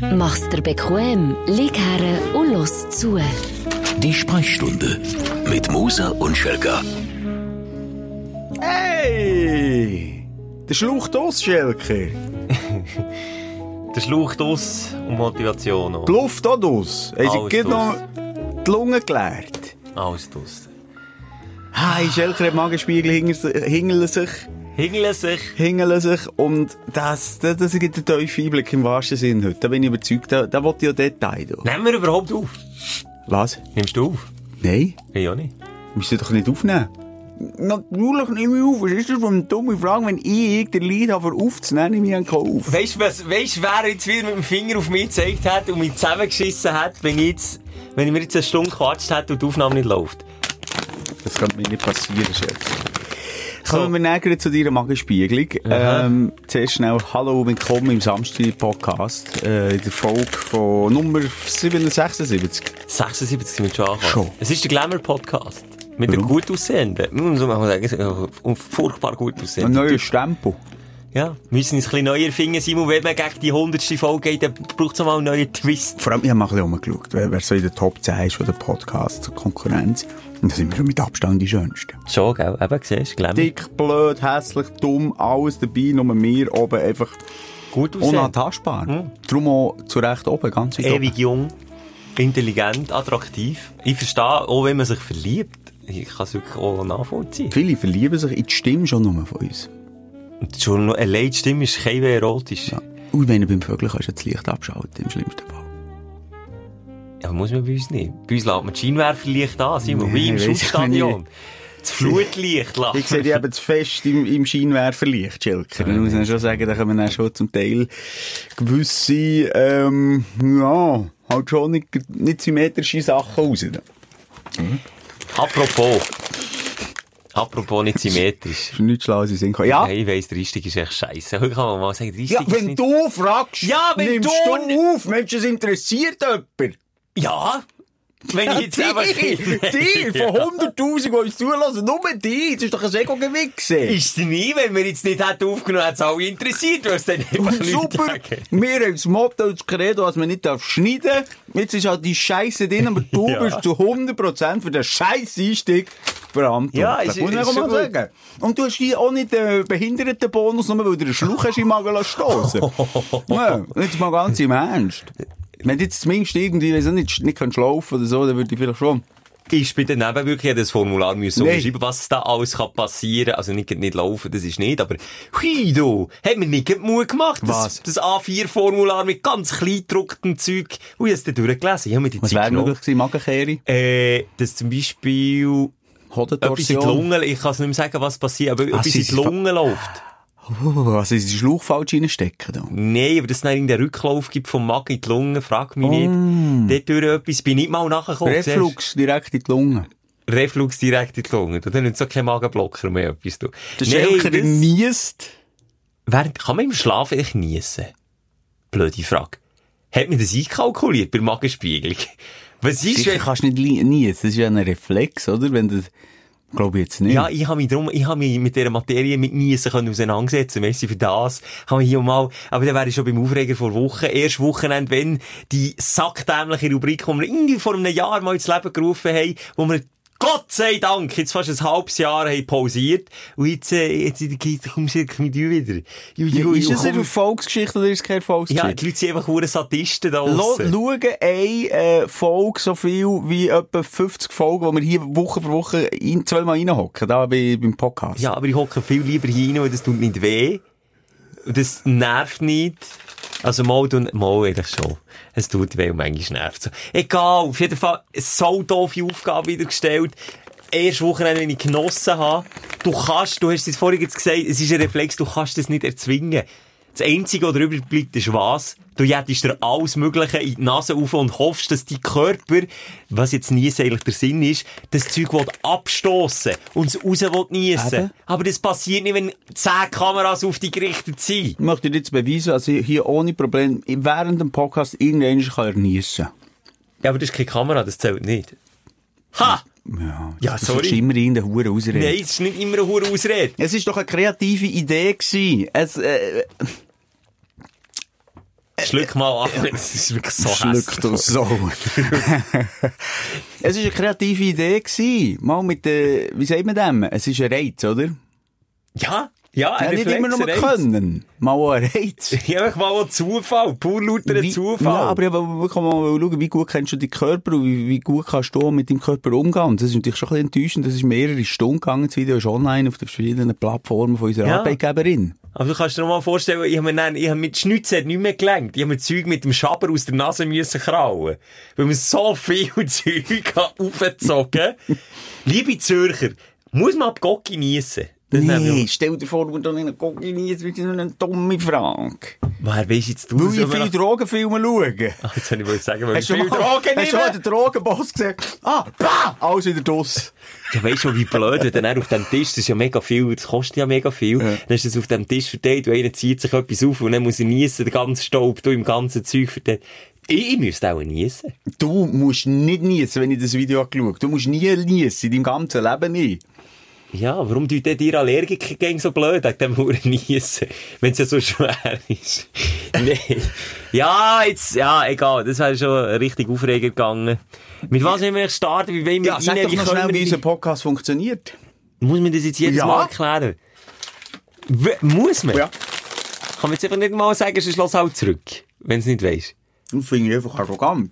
Mach's dir bequem, lieg her und los zu. Die Sprechstunde mit Musa und Schelga. Hey! Der Schlucht aus, Schelke. Der Schlauch aus und Motivation auch. Die Luft auch aus. Haben Alles sie gerade noch die Lunge geleert? Alles draus. Hey, Schelke hat Magenspiegel hingeln sich, Hingeln sich. hingeln sich und das, das, das gibt einen tiefen Einblick im wahrsten Sinn heute. Da bin ich überzeugt, da, da wollte ich ja Detail. Du. Nehmen wir überhaupt auf? Was? Nimmst du auf? Nein? Ich auch nicht. Musst du doch nicht aufnehmen. Natürlich nehme ich auf. Was ist das für eine dumme Frage? Wenn ich den Lied habe, aufzunehmen, nehme ich einen auf. Weißt du, wer jetzt wieder mit dem Finger auf mich gezeigt hat und mich zusammengeschissen hat, wenn ich jetzt, wenn ich mir jetzt eine Stunde gequatscht hätte und die Aufnahme nicht läuft? Das kann mir nicht passieren, Chef. Kommen wir näher zu deiner Magenspiegelung. Ähm, zuerst schnell Hallo und willkommen im Samstag-Podcast. Äh, in der Folge von Nummer 776. 76 sind wir schon angekommen. Schon. Es ist der Glamour-Podcast. Mit Warum? einem gut aussehenden. Muss man sagen, furchtbar gut Ein aussehenden. neuer Stempel. Ja, müssen uns ein bisschen neuer finden, Simon. Wenn man gegen die 100. Folge geht, dann braucht es mal einen neuen Twist. Vor allem, ich habe mal ein bisschen umgeschaut, wer, wer so in der Top 10 ist von der Podcast zur Konkurrenz. Und da sind wir schon mit Abstand die Schönsten. Schon, gell? Eben, siehst du, Glamour. Dick, blöd, hässlich, dumm, alles dabei, nur wir oben einfach Gut aussehend. unantastbar. Darum auch zu Recht oben, ganz weit Ewig jung, intelligent, attraktiv. Ich verstehe, auch wenn man sich verliebt, ich kann es wirklich auch nachvollziehen. oben. Viele verlieben sich in die Stimme schon nur von uns. Eine Leitstimme ist kein erotisch. Ja. Und wenn du beim Vögeln kannst du das Licht abschalten, im schlimmsten Fall. aber muss man bei uns nicht. Bei uns lässt man das Scheinwerferlicht an, Simon, Nee, wie im Schussstadion. Das Flutlicht lässt Ich sehe die eben zu fest im, im Scheinwerferlicht, Schilker. Da muss man schon sagen, da kommen dann schon zum Teil gewisse, ähm, ja, halt schon nicht, nicht symmetrische Sachen raus. Apropos. Apropos nicht symmetrisch. Ist nicht schlau, sie sind Ja, Ja, ich weiss, der Ristig ist echt scheiße. Heute kann man mal sagen, der Ristig ja wenn du fragst, Ja, wenn nimmst du- du auf. Mensch, es interessiert jemand. Ja! Wenn ich jetzt die, einfach... die, von 100'000, die uns zulassen, nur die. Das ist doch ein Ego-Gewichse. Ist es nie, wenn wir jetzt nicht hätten aufgenommen, hätte es alle interessiert, was dann einfach Super. Wir haben das Motto, das Credo, dass man nicht darf schneiden darf. Jetzt ist halt die Scheiße drin, aber du Ja. bist zu 100% für den scheiß Einstieg verantwortlich. Ja, ist- muss auch mal sagen. Und du hast hier auch nicht den Behindertenbonus, nur weil du einen Schluch hast im Magen stoßen Ja, jetzt mal ganz im Ernst. Wenn du jetzt zumindest irgendwie, ich nicht, nicht kannst laufen oder so, dann würde ich vielleicht schon. Ich bin dann eben wirklich das Formular müssen Nein. unterschreiben, was da alles kann passieren. Also nicht, nicht laufen, das ist nicht, aber hui du, hat mir nicht Mut gemacht. Was? Das, das A4-Formular mit ganz kleingedrucktem Zeug. Ui, hast du das durchgelesen? Ich habe mir die Was Zeit wäre genommen. möglich gewesen? Magenkehre? Äh, dass zum Beispiel etwas in die Hodentorsion? Lungen, ich kann es nicht mehr sagen, was passiert, aber Ah, etwas in die Lungen läuft. Oh, was ist die Schluch falsch reinstecken? Da? Nein, aber dass es dann in den Rücklauf gibt vom Magen in die Lungen, frag mich nicht. Dort durch etwas bin ich nicht mal nachgekommen. siehst? Reflux direkt in die Lunge. Reflux direkt in die Lunge. Du nützt so kein Magenblocker mehr etwas. Du. Der Nein, Schelker das- niest. Während, kann man im Schlaf echt niesen? Blöde Frage. Hat man das einkalkuliert bei Magenspiegelung? Was ist, Sicher kannst du nicht niesen. Das ist ja ein Reflex, oder? Wenn du, glaube ich jetzt nicht. Ja, ich habe mich drum, ich habe mich mit dieser Materie mit Niesen können auseinandersetzen. Merci für das. Habe mich hier mal, aber dann wäre ich schon beim Aufreger vor Wochen, erst Wochenende, wenn die sackdämliche Rubrik, die wir irgendwie vor einem Jahr mal ins Leben gerufen haben, wo wir Gott sei Dank, jetzt fast ein halbes Jahr haben pausiert. Und jetzt, äh, jetzt, jetzt kommst du mit dir wieder. Ju, Ja, ju, ist es eine komm. Erfolgsgeschichte oder ist es keine Ja, Erfolgsgeschichte? die Leute sind einfach hure Sadisten da. Schauen eine äh, Folge so viel wie etwa 50 Folgen, die wir hier Woche für Woche in, zweimal reinhocken, da bei, beim Podcast. Ja, aber ich hocke viel lieber hinein, weil das tut nicht weh. Und das nervt nicht. Also mal, tun, mal eigentlich schon. Es tut weh und manchmal nervt so. Egal, auf jeden Fall, so doofe Aufgabe wieder gestellt. Erst Wochenende, wenn ich genossen habe. Du kannst, du hast es vorhin gesagt, es ist ein Reflex, du kannst das nicht erzwingen. Das Einzige, was drüber bleibt, ist was? Du jettest dir alles Mögliche in die Nase auf und hoffst, dass dein Körper, was jetzt nie eigentlich der Sinn ist, das Zeug will abstossen und es raus will niessen. Eben. Aber das passiert nicht, wenn zehn Kameras auf dich gerichtet sind. Ich möchte dir jetzt beweisen, dass ich hier ohne Problem während dem Podcast irgendwann kann. Ja, aber das ist keine Kamera, das zählt nicht. Ha! Ja, Ja, das sorry. ist immer in der Hure Ausrede. Nein, es ist nicht immer eine hohe Ausrede. Es ist doch eine kreative Idee gewesen. Es, äh, Schluck mal ab. Das ist wirklich so Schluck du so. es war eine kreative Idee. Gewesen. Mal mit der, wie sagt man dem? Es ist ein Reiz, oder? Ja, ja, Ja, nicht immer nur können. Mal ein Reiz. Ja, mal ein Zufall, pur lauter Wie- Zufall. Ja, aber ich wirklich mal schauen, wie gut kennst du deinen Körper und wie, wie gut kannst du mit deinem Körper umgehen. Und das ist natürlich schon ein bisschen enttäuschend. Das ist mehrere Stunden gegangen. Das Video ist online auf den verschiedenen Plattformen von unserer Ja. Arbeitgeberin. Aber du kannst dir noch mal vorstellen, ich habe mir, dann, ich habe mit Schnitzen nicht mehr gelenkt. Ich habe mir Zeug mit dem Schaber aus der Nase müssen krauen. Weil man so viel Zeug aufgezogen. Liebe Zürcher, muss man ab Gott geniessen. Das Nee, stell dir vor, du dann in Gogini, jetzt wird so eine dumme Frage. Woher weisst jetzt du, Weil ich viele Drogenfilme schaue. Ach, jetzt habe ich wohl sagen, weil ich viel Drogen hast du mal nehme. den Drogenboss gesehen? Ah, bah, alles wieder draus. Ja, weisst du, wie blöd, wenn dann auf dem Tisch, das ist ja mega viel, das kostet ja mega viel, dann ist das auf dem Tisch verteilt, und einer zieht sich etwas auf und dann muss er niesen, den ganzen Staub, du im ganzen Zeug verteilt. Ich, ich müsste auch niesen. Du musst nicht niesen, wenn ich das Video habe geschaut Du musst nie niesen, in deinem ganzen Leben nicht. Ja, warum tut denn dir Allergiker gegen so blöd, wegen dem Huren niesen, wenn es ja so schwer ist? nee. Ja, jetzt, ja, egal, das wäre schon richtig aufregend gegangen. Mit was wollen wir starten? Wie wollen wir Ja, sag rein? doch Wie noch schnell, wie unser Podcast funktioniert. Muss man das jetzt jedes Ja. Mal erklären? W muss man? Ja. Kann man jetzt einfach nicht mal sagen, sonst lass halt zurück, wenn es nicht weisst. Das finde ich einfach arrogant.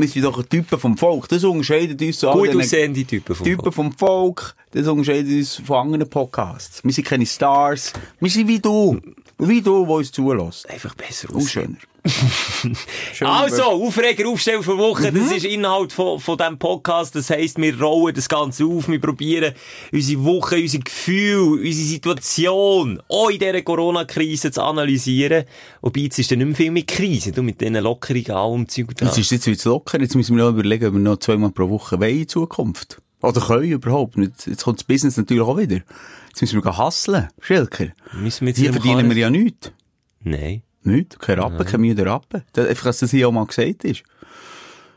Wir sind doch Typen vom Volk. Das unterscheidet uns so Gut aussehende Typen vom Typen Volk. vom Volk. Das unterscheidet uns von anderen Podcasts. Wir sind keine Stars. Wir sind wie du. Wie du, der uns zulässt. Einfach besser Und schöner. Also, Aufreger, Aufstellen für Woche, Mhm. das ist Inhalt von, von diesem Podcast. Das heisst, wir rollen das Ganze auf, wir probieren unsere Woche, unser Gefühl, unsere Situation, auch in dieser Corona-Krise zu analysieren. Wobei, jetzt ist dann nicht mehr viel mit Krise, du, mit diesen Lockerungen, allem Zeug da. Jetzt ist jetzt wieder locker. Jetzt müssen wir noch überlegen, ob wir noch zweimal pro Woche wollen in Zukunft. Oder können überhaupt. Jetzt, jetzt kommt das Business natürlich auch wieder. Jetzt müssen wir hustlen. Schilker. Müssen wir Hier nicht verdienen wir ja nichts. Nein. Nicht. Kein Rappen, kein müder Rappen. Das, einfach, dass das hier auch mal gesagt ist.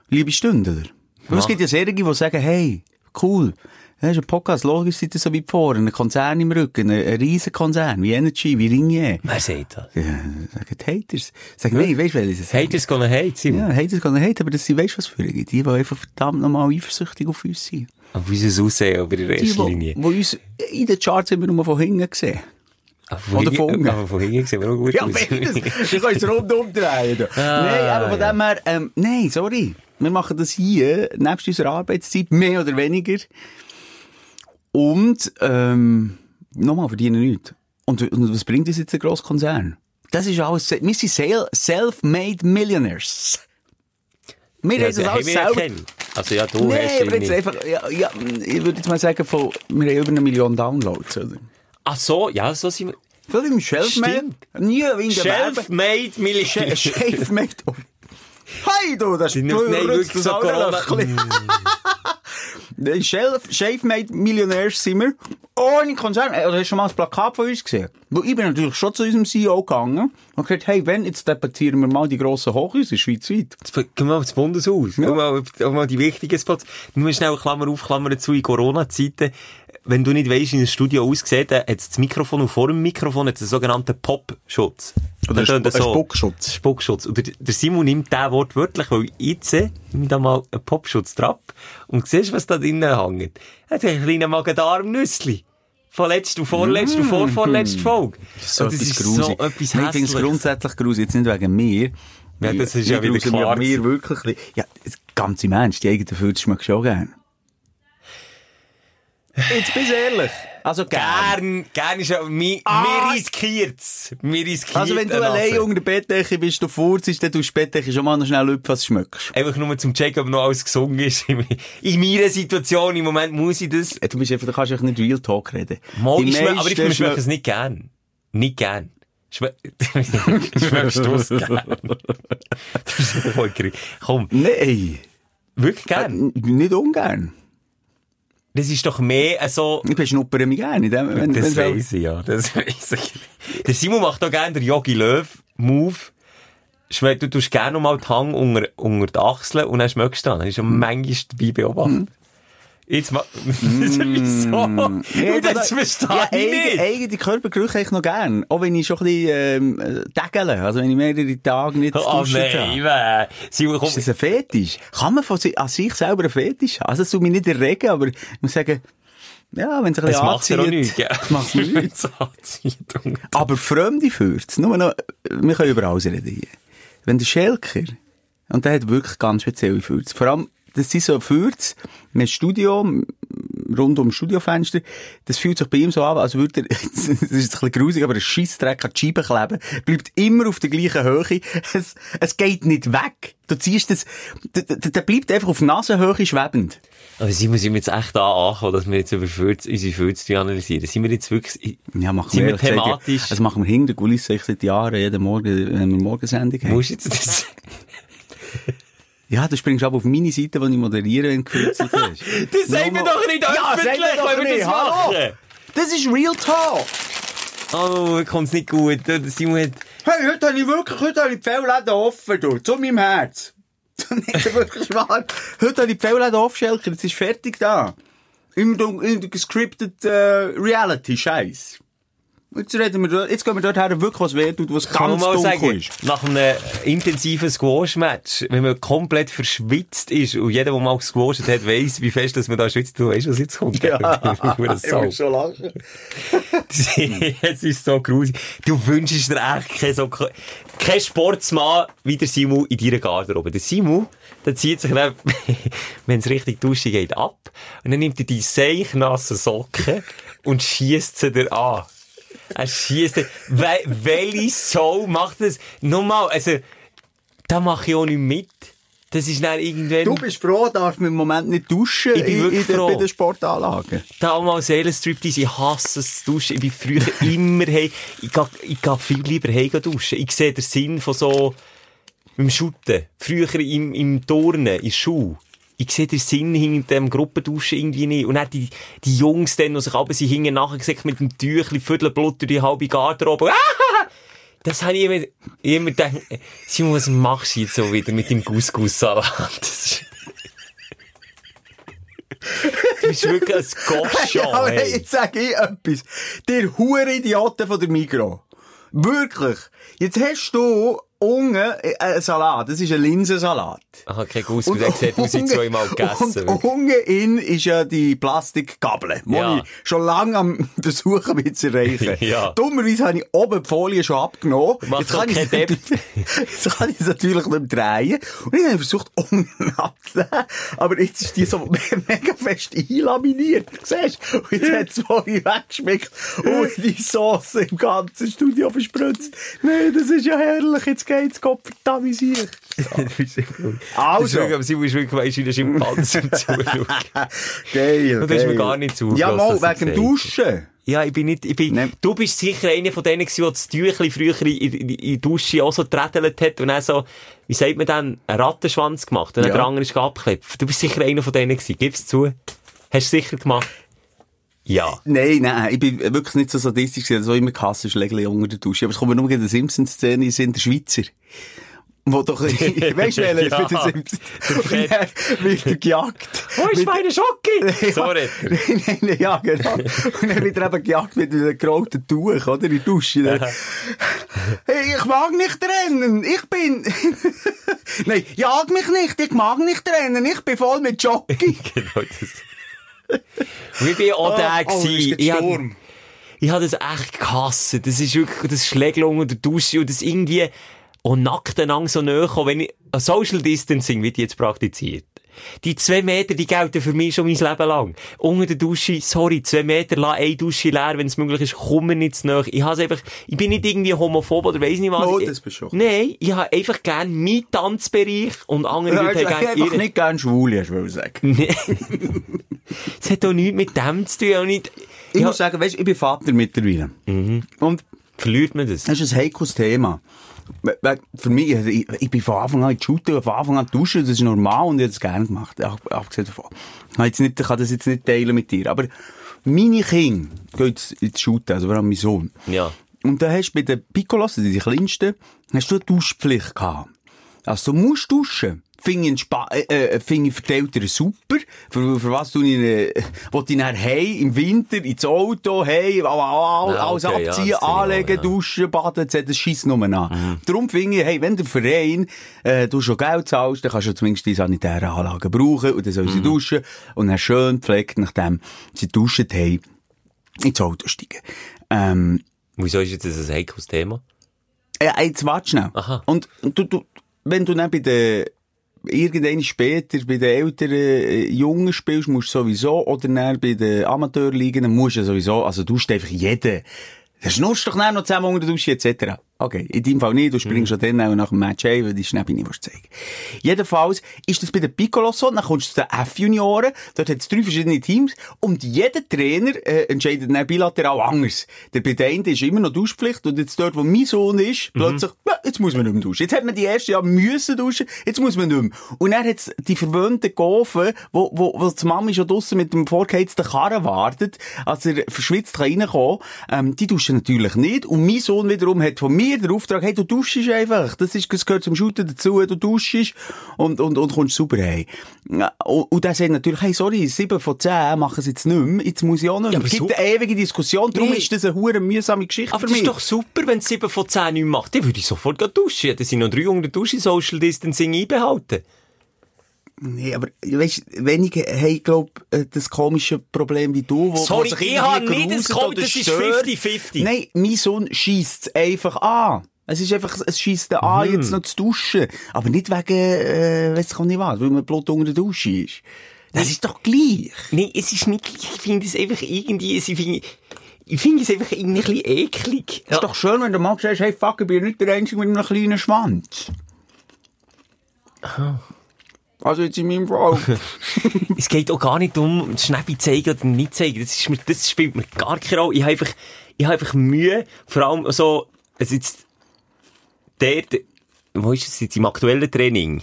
Liebe Stündler. Ja. Es gibt ja sehr die sagen, hey, cool. Das ist ein Podcast, logisch seid ihr so weit vor. Ein Konzern im Rücken, ein, ein riesen Konzern, wie Energy, wie Ringier. Wer sagt das? Ja, sagen die Haters. Sagen, nein, weißt du, welches es Haters gonna hate, Simon. Ja, Haters kann hate, aber das sind, weißt du was für die, die, die einfach verdammt nochmal eifersüchtig auf uns sind. Auf unser Aussehen, aber in Die, erster die, Linie. die uns in den Charts immer nur von hinten gesehen. Oder von unten. Aber von hinten sehen wir auch gut Ja, beides. Du kannst es rundum drehen. du. nein, aber von dem her, ähm, nein, sorry. Wir machen das hier, nebst unserer Arbeitszeit, mehr oder weniger. Und, ähm, nochmal, verdienen nichts. Und, und was bringt uns jetzt ein grosser Konzern? Das ist alles, wir sind sel- self-made Millionaires. Wir Ja, haben das alles selber. Also ja, du Nein, hast aber jetzt einfach, ja, ja, ich würde jetzt mal sagen, von, wir haben über eine Million Downloads, oder? Ach so, ja, so sind wir. Viel im Self-Made. Stimmt. Nie in der Werbe. Self-made Millionär. Self-Made. Hey, du, das das nicht wirklich so Corona? Nein, Self- Self-Made Millionärs sind wir. Ohne Konzern. Äh, Oder hast du schon mal ein Plakat von uns gesehen? Weil ich bin natürlich schon zu unserem CEO gegangen und gesagt, hey, wenn, jetzt debattieren wir mal die grossen Hochhäuser schweizweit. Gehen wir mal aufs Bundeshaus. Ja. Mal, mal die wichtigen Spots. Müssen schnell Klammer auf, Klammer zu in Corona-Zeiten. Wenn du nicht weißt, wie ein Studio aussieht, dann hat das Mikrofon und vor dem Mikrofon hat es einen sogenannten Pop-Schutz. Oder Dann tönt ein er so. Spuckschutz. Spuckschutz. Und der, der Simon nimmt den Wort wörtlich, weil jetzt äh, nimm da mal einen Popschutz drauf und siehst, was da drinnen hängt. Er hat einen kleinen Magen-Darm-Nüssli. Von letzter und vorletzter und vorvorletzter Folge. So Und das ist grusig. so etwas Nein, Ich finde es grundsätzlich grusig, jetzt nicht wegen mir. Ja, das ist ja wieder klar mir wirklich. Ja, das ganz im Ernst, die eigenen Füße schmeckst du schon gern. Jetzt bist du ehrlich. Also gern. Gern, gern ist ja, mir, Ah! mir riskiert's. Mir riskiert Also wenn du allein unter der Bettdecke bist, du furzest, dann tust du die Bettdecke schon mal noch schnell lüpfen, was schmeckst. Einfach nur zum Checken, ob noch alles gesungen ist. In meiner Situation, im Moment muss ich das. Äh, Du bist einfach, du kannst einfach nicht Real Talk reden. Mal, ich aber ich schmecke schme- es nicht gern. Nicht gern. Schme Schmeckst du es gern? Das ist voll. Komm, Nein. wirklich gern. Äh, nicht ungern. Das ist doch mehr so... Ich beschnuppere mich gerne. dem- Wenn, Das wenn- weiss ich, ja. Das weiss ich. Der Simon macht auch gerne den Yogi Löw Move. Schme- Du tust gerne mal die Hand unter, unter die Achseln und dann schmeckst du dann. Das ist schon manchmal dabei beobachtet. Jetzt mal, wieso? Mm. Ja, Und das das- verstehe ja, ich eigen- nicht. eigene Körpergerüche ich noch gern. Auch wenn ich schon ein bisschen, ähm, äh, dägele. Also wenn ich mehrere Tage nicht Oh nein, habe. weh. Simon, komm. Ist das ein Fetisch? Kann man von si an sich selber einen Fetisch haben? Also, es tut mich nicht erregen, aber ich muss sagen, ja, wenn es ein Es bisschen macht ja auch nichts, gell? macht nichts. Aber Fremde führt's. Nur noch, wir können über alles reden hier. Wenn der Schelker, und der hat wirklich ganz spezielle Fürze. Vor allem, das sind so Fürze, mit Studio, rund um das Studiofenster, das fühlt sich bei ihm so an, als würde er, das ist ein bisschen grusig, aber ein Scheissdreck an die Scheibe kleben, bleibt immer auf der gleichen Höhe, es, es geht nicht weg. Du ziehst das, der, bleibt einfach auf Nasenhöhe schwebend. Aber Simon, sind wir jetzt echt da angekommen, dass wir jetzt über Fürz, unsere Fürze analysieren? Sind wir jetzt wirklich, Ja, machen Sind wir wir thematisch- Das machen wir hinter der Kulisse seit Jahren, jeden Morgen, wenn wir Morgensendung haben. musst jetzt das, Ja, du springst aber auf meine Seite, die ich moderiere, wenn du gefürzelt hast. das sagen wir doch nicht Ja, öffentlich, doch wenn wir das hallo. machen. Das ist Real Talk. Oh, mir kommt's nicht gut. Simon hat, Hey, heute habe ich wirklich, heute habe ich die Fellläden offen, du, zu meinem Herz. nicht wirklich wahr. Heute habe ich die Fellläden offen, Schelker, jetzt ist fertig da. Im, im gescripted äh, Reality-Scheiß. Jetzt reden wir dort, jetzt gehen wir dort her, wirklich was weh tut, was kann man ganz mal dunkel sagen, ist. nach einem intensiven Squash-Match, wenn man komplett verschwitzt ist und jeder, der mal gesquasht hat, weiss, wie fest dass man da schwitzt, du weißt, was jetzt kommt. Ja, ich so. muss schon lachen. es ist so grusig. Du wünschst dir echt keinen so, kein Sportsmann wie der Simu in deiner Garderobe. Der Simu, der zieht sich dann, wenn es richtig duschen geht, ab und dann nimmt er die seichnassen Socken und schießt sie dir an. Er schießt dir, we welche Sau macht das? Nochmal, also, da mache ich auch nicht mit. Das ist dann irgendwann... Du bist froh, darfst du im Moment nicht duschen Ich bin in, wirklich in froh. bei den Sportanlagen. Damals Seelenstriptease, ich hasse es zu duschen. Ich bin früher immer hey, ich gehe, ich gehe viel lieber hey duschen. Ich sehe den Sinn von so, im Schutten. Früher im, im Turnen, in Schuh. Ich sehe den Sinn hinter dem Gruppenduschen irgendwie nicht. Und dann die, die Jungs dann, die sich aber sie hingen nachher gesagt mit dem Tüchli, Viertelblut durch die halbe Garderobe. Ah! Das habe ich immer, immer gedacht, Simon, was machst du jetzt so wieder mit dem Couscous-Salat? Das ist- Du bist wirklich ein Gosch Ja, aber hey. jetzt sage ich etwas. Der hure Idioten von der Migro. Wirklich. Jetzt hast du unten äh, einen Salat. Das ist ein Linsensalat. Aha, kein der sieht aus wie unten- zweimal gegessen. Und unten in ist ja die Plastikgabel, die Ja. ich schon lange am Versuchen bin zu erreichen. Ja. Dummerweise habe ich oben die Folie schon abgenommen. Jetzt kann, ich jetzt kann ich es natürlich nicht mehr drehen. Und ich habe versucht, unten abzunehmen. Aber jetzt ist die so mega fest einlaminiert. Siehst du? Und jetzt hat es vorhin weggeschmeckt. Und die Sauce im ganzen Studio verspritzt. Nein, das ist ja herrlich. Jetzt geht's Gott verdammt sich. Also. Aber sie muss wirklich, weisst du, wie ein Schimpanse Zuschauen. Geil. Und du hast mir gar nicht zugelassen, Ja, mal, wegen Duschen. Ja, ich bin nicht, ich bin, Nein. du bist sicher einer von denen gewesen, der das Tüchli früher in, in, in die Dusche auch so gerädelt hat und dann so, wie sagt man dann, einen Rattenschwanz gemacht und dann Ja. der andere ist abgeklebt. Du bist sicher einer von denen gewesen. Gib's zu. Hast du sicher gemacht? Ja. Nein, nein, ich bin wirklich nicht so sadistisch, gewesen, so immer Kassenschläge unter der Dusche. Aber es kommt mir nur in der Simpsons-Szene in Sinn, der Schweizer. Wo doch, weißt du, welcher Ja. mit den Simpsons? Wird er gejagt. Wo ist meine Schocke? So redet er. nein, nein, ja, genau. Und dann wird er eben gejagt mit einem gerollten Tuch, oder? In der Dusche. Dann, hey, ich mag nicht rennen. Ich bin, nein, jag mich nicht. Ich mag nicht rennen. Ich bin voll mit Jockey. genau das. Und ich bin auch der oh, gewesen. Ich hab- ich habe das echt gehasst. Das ist wirklich, das Schlägel unter der Dusche und das irgendwie auch nackt einander so näher kommen, wenn ich, Social Distancing wird jetzt praktiziert. Die zwei Meter, die gelten für mich schon mein Leben lang. Unter der Dusche, sorry, zwei Meter, lass eine Dusche leer, wenn es möglich ist, komm mir nicht zu nahe. Ich has einfach, ich bin nicht irgendwie homophob oder weiss nicht was. Ich- das bist du. Nein, ich habe einfach gern meinen Tanzbereich und andere Ja, Leute ich haben einfach gerne ihre. nicht gern schwul, hast du sagen. Nee. Es hat doch nichts mit dem zu tun. Auch nicht, Ich ja, muss sagen, weißt, ich bin Vater mittlerweile. Und verliert man das? das ist ein heikles Thema. Für mich, also ich, ich bin von Anfang an in die Schule, von Anfang an duschen, das ist normal und ich habe es gerne gemacht. Ab- Abgesehen davon. Ich kann, jetzt nicht, ich kann das jetzt nicht teilen mit dir. Aber meine Kinder gehen jetzt in die Schule, also vor allem mein Sohn. Ja. Und da hast du bei den Piccolos, also die kleinsten, hast du eine Duschpflicht gehabt. Also du musst duschen. Finde ich, entspa- äh, äh, finde ich verteilt er super. Für, für was du ich, äh, will ich hey, im Winter, ins Auto, hey, Ja, alles okay, ja, abziehen, auch, anlegen, ja. duschen, baden, etc. Das schießt nur an. Darum finde ich, hey, wenn der Verein, äh, du schon Geld zahlst, dann kannst du zumindest die sanitären Anlagen brauchen und dann soll sie duschen und dann schön pflegt, nachdem sie duschen haben, ins Auto steigen. Ähm, Wieso ist jetzt das ein heikles Thema? ja, jetzt warte schnell. Aha. Und du, du, wenn du dann bei den, irgendwann später bei den älteren äh, Jungen spielst, musst du sowieso, oder dann bei den Amateurligen, musst du sowieso, also du einfach jeden. Das schnurst doch dann noch zusammen unter der Dusche, etc. Okay, in deinem Fall nicht, du springst schon dann auch nach dem Match ein, weil die Schnäppi nicht willst zeigen. Jedenfalls ist das bei den Piccolos so, dann kommst du zu den F-Junioren, dort hat es drei verschiedene Teams, und jeder Trainer äh, entscheidet dann bilateral anders. Der bei den ist immer noch Duschpflicht, und jetzt dort, wo mein Sohn ist, plötzlich, ja, jetzt muss man nicht mehr duschen. Jetzt hat man die erste Jahr müssen duschen, jetzt muss man nicht mehr. Und dann hat's die verwöhnten Gofen, wo, wo, wo die Mami schon draussen mit dem vorgeheizten Karren wartet, als er verschwitzt kann reinkommen, ähm, die duschen natürlich nicht. Und mein Sohn wiederum hat von mir den Auftrag, hey, du duschst einfach. Das ist, das gehört zum Shooten dazu, du duschst und, und, und kommst super heim. Ja, Und, und der sagt natürlich, hey, sorry, sieben von zehn machen sie jetzt nicht mehr, jetzt muss ich auch nicht mehr. aber es gibt eine ewige Diskussion, darum Nee. ist das eine hure mühsame Geschichte Aber für das ist doch super, wenn es 7 von 10 nicht macht. Dann würde ich sofort duschen. Dann sind noch drei unter der Dusche Social Distancing einbehalten. Nee, aber, weißt, wenige haben, glaub, äh, das komische Problem wie du, wo, Sorry, sich ich habe nicht das gruselt Kom- oder das ist stört. 50-50. Nein, mein Sohn schiesst einfach an. Es ist einfach, es schiesst an, Mhm. jetzt noch zu duschen. Aber nicht wegen, äh, weiss ich auch nicht was, weil man Blut unter der Dusche ist. Das ist doch gleich. Nein, es ist nicht gleich. Ich finde es einfach irgendwie, ich finde, ich finde es einfach irgendwie ein bisschen eklig. Es ist doch schön, wenn du mal sagst, hey, fuck, ich bin nicht der Einzige mit einem kleinen Schwanz. Also jetzt in meinem Fall. Es geht auch gar nicht um Schnäppi zeigen oder nicht zeigen. Das, ist mir, das spielt mir gar keine Rolle. Ich habe einfach, ich habe einfach Mühe, vor allem so, also jetzt, der, wo ist es jetzt, im aktuellen Training,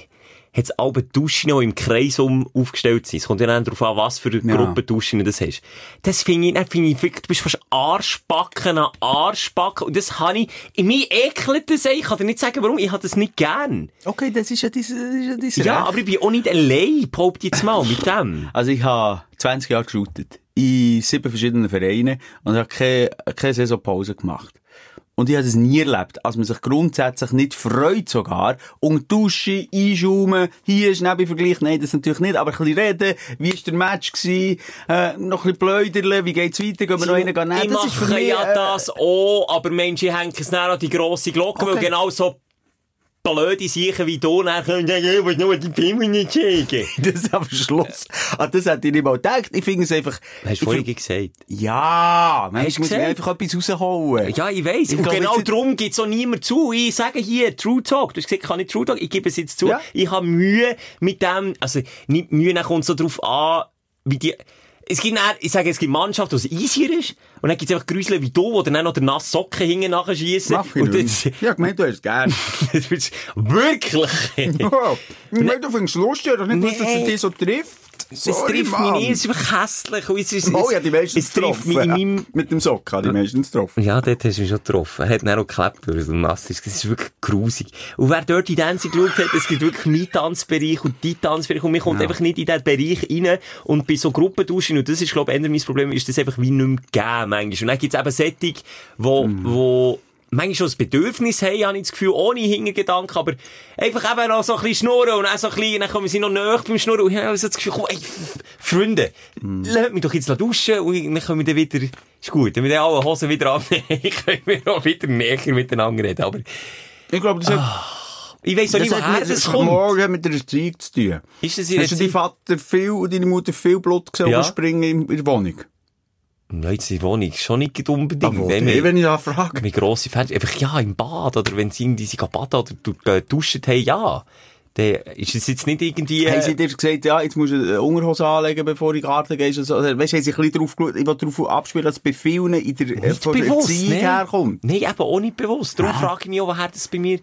hat es alle Duschen noch im Kreis um aufgestellt sein. Es kommt ja dann darauf an, was für eine Ja. Gruppe Duschen du hast. Das finde ich, dann finde ich wirklich, du bist fast Arschbacken an Arschbacken. Und das habe ich, in mir ekelt das. Ich kann dir nicht sagen, warum. Ich habe das nicht gern. Okay, das ist ja dieses, das ist ja dieses Ja, Recht. aber ich bin auch nicht allein, behaupte ich jetzt mal, mit dem. Also ich habe 20 Jahre geshootet. In sieben verschiedenen Vereinen. Und habe keine, keine Saisonpause gemacht. Und ich habe das nie erlebt, als man sich grundsätzlich nicht freut sogar, und duschen, einschaumen, hier ist Nebenvergleich, nein, das natürlich nicht, aber ein bisschen reden, wie ist der Match gewesen, äh, noch ein bisschen pläuderle, wie geht's weiter, gehen wir noch einen gehen, nein, ich das ist für mache mich, ja äh, das auch, aber Menschen hängen es dann an die grosse Glocke, weil Okay. genau so blöde Sachen wie du dann können sagen, ich will nur die Filme nicht schicken. das ist am Schluss. Ah, das hätte ich nicht mal gedacht. Ich finde es einfach, Hast du vorhin find- gesagt? ja, muss man gesagt? einfach etwas rausholen. Ja, ich weiss. Ich Und genau jetzt- darum gibt es auch niemand zu. Ich sage hier, True Talk. Du hast gesagt, ich kann nicht True Talk. Ich gebe es jetzt zu. Ja. Ich habe Mühe mit dem, also nicht Mühe, dann kommt so drauf an, wie die, es gibt dann, ich sage, es gibt Mannschaften, wo es easier ist. Und dann gibt es einfach Grüsel wie du, die dann noch den nassen Socken hinten nachschießen. Mach ich Und nicht. Ja, ich meine, du hast es gern. wirklich. Ja, ich meine, du findest es lustig, oder nicht, dass Nee. es dich so trifft? Es trifft Mann. mich nicht, es ist einfach hässlich. Es ist, Oh, ja, die meistens es trifft mich in meinem, Mit dem Sock habe ich meistens getroffen. Ja, dort hast du mich schon getroffen. Er hat dann auch geklebt, weil er so nass ist. Das ist wirklich grusig. Und wer dort in Dancing geschaut hat, es gibt wirklich meinen Tanzbereich und die Tanzbereich und mir kommt einfach nicht in diesen Bereich rein. Und bei so Gruppenduschen, und das ist, glaube ich, eher mein Problem, ist das einfach wie nicht mehr gegeben, manchmal. Und dann gibt es eben Sättig, wo, wo, manchmal schon das Bedürfnis haben, habe ich das Gefühl, ohne Hintergedanken, aber einfach eben noch so ein bisschen schnurren und dann so ein bisschen, dann kommen sie noch näher beim Schnurren und ich habe so das Gefühl, komm, ey, Freunde, lasst mich doch jetzt duschen und dann können wir dann wieder, ist gut, wenn wir dann alle Hosen wieder abnehmen, können wir auch wieder näher miteinander reden, aber Ich glaube, das hat, ich weiss auch nicht, woher das das kommt. morgen mit der Erziehung zu tun. Ist das Hast du deinen Vater viel und deine Mutter viel Blut gesehen, Ja. springen in, in der Wohnung? Nein, jetzt in der Wohnung, schon nicht unbedingt. Aber Wenn nee, wir- wenn ich da frage. mit grosse Fenster, einfach ja, im Bad, oder wenn sie irgendwie sich baden oder äh, duschen haben, ja. Dann ist es jetzt nicht irgendwie, Haben sie äh, dir gesagt, ja, jetzt musst du eine Unterhose anlegen, bevor du in den Garten gehst? Also, weißt du, haben sie ein bisschen darauf geschaut, ich will darauf abspielen, dass es bei vielen in der, äh, von der bewusst, Erziehung nee. herkommt. Nein, eben auch nicht bewusst. Darum frage ich mich auch, woher das bei mir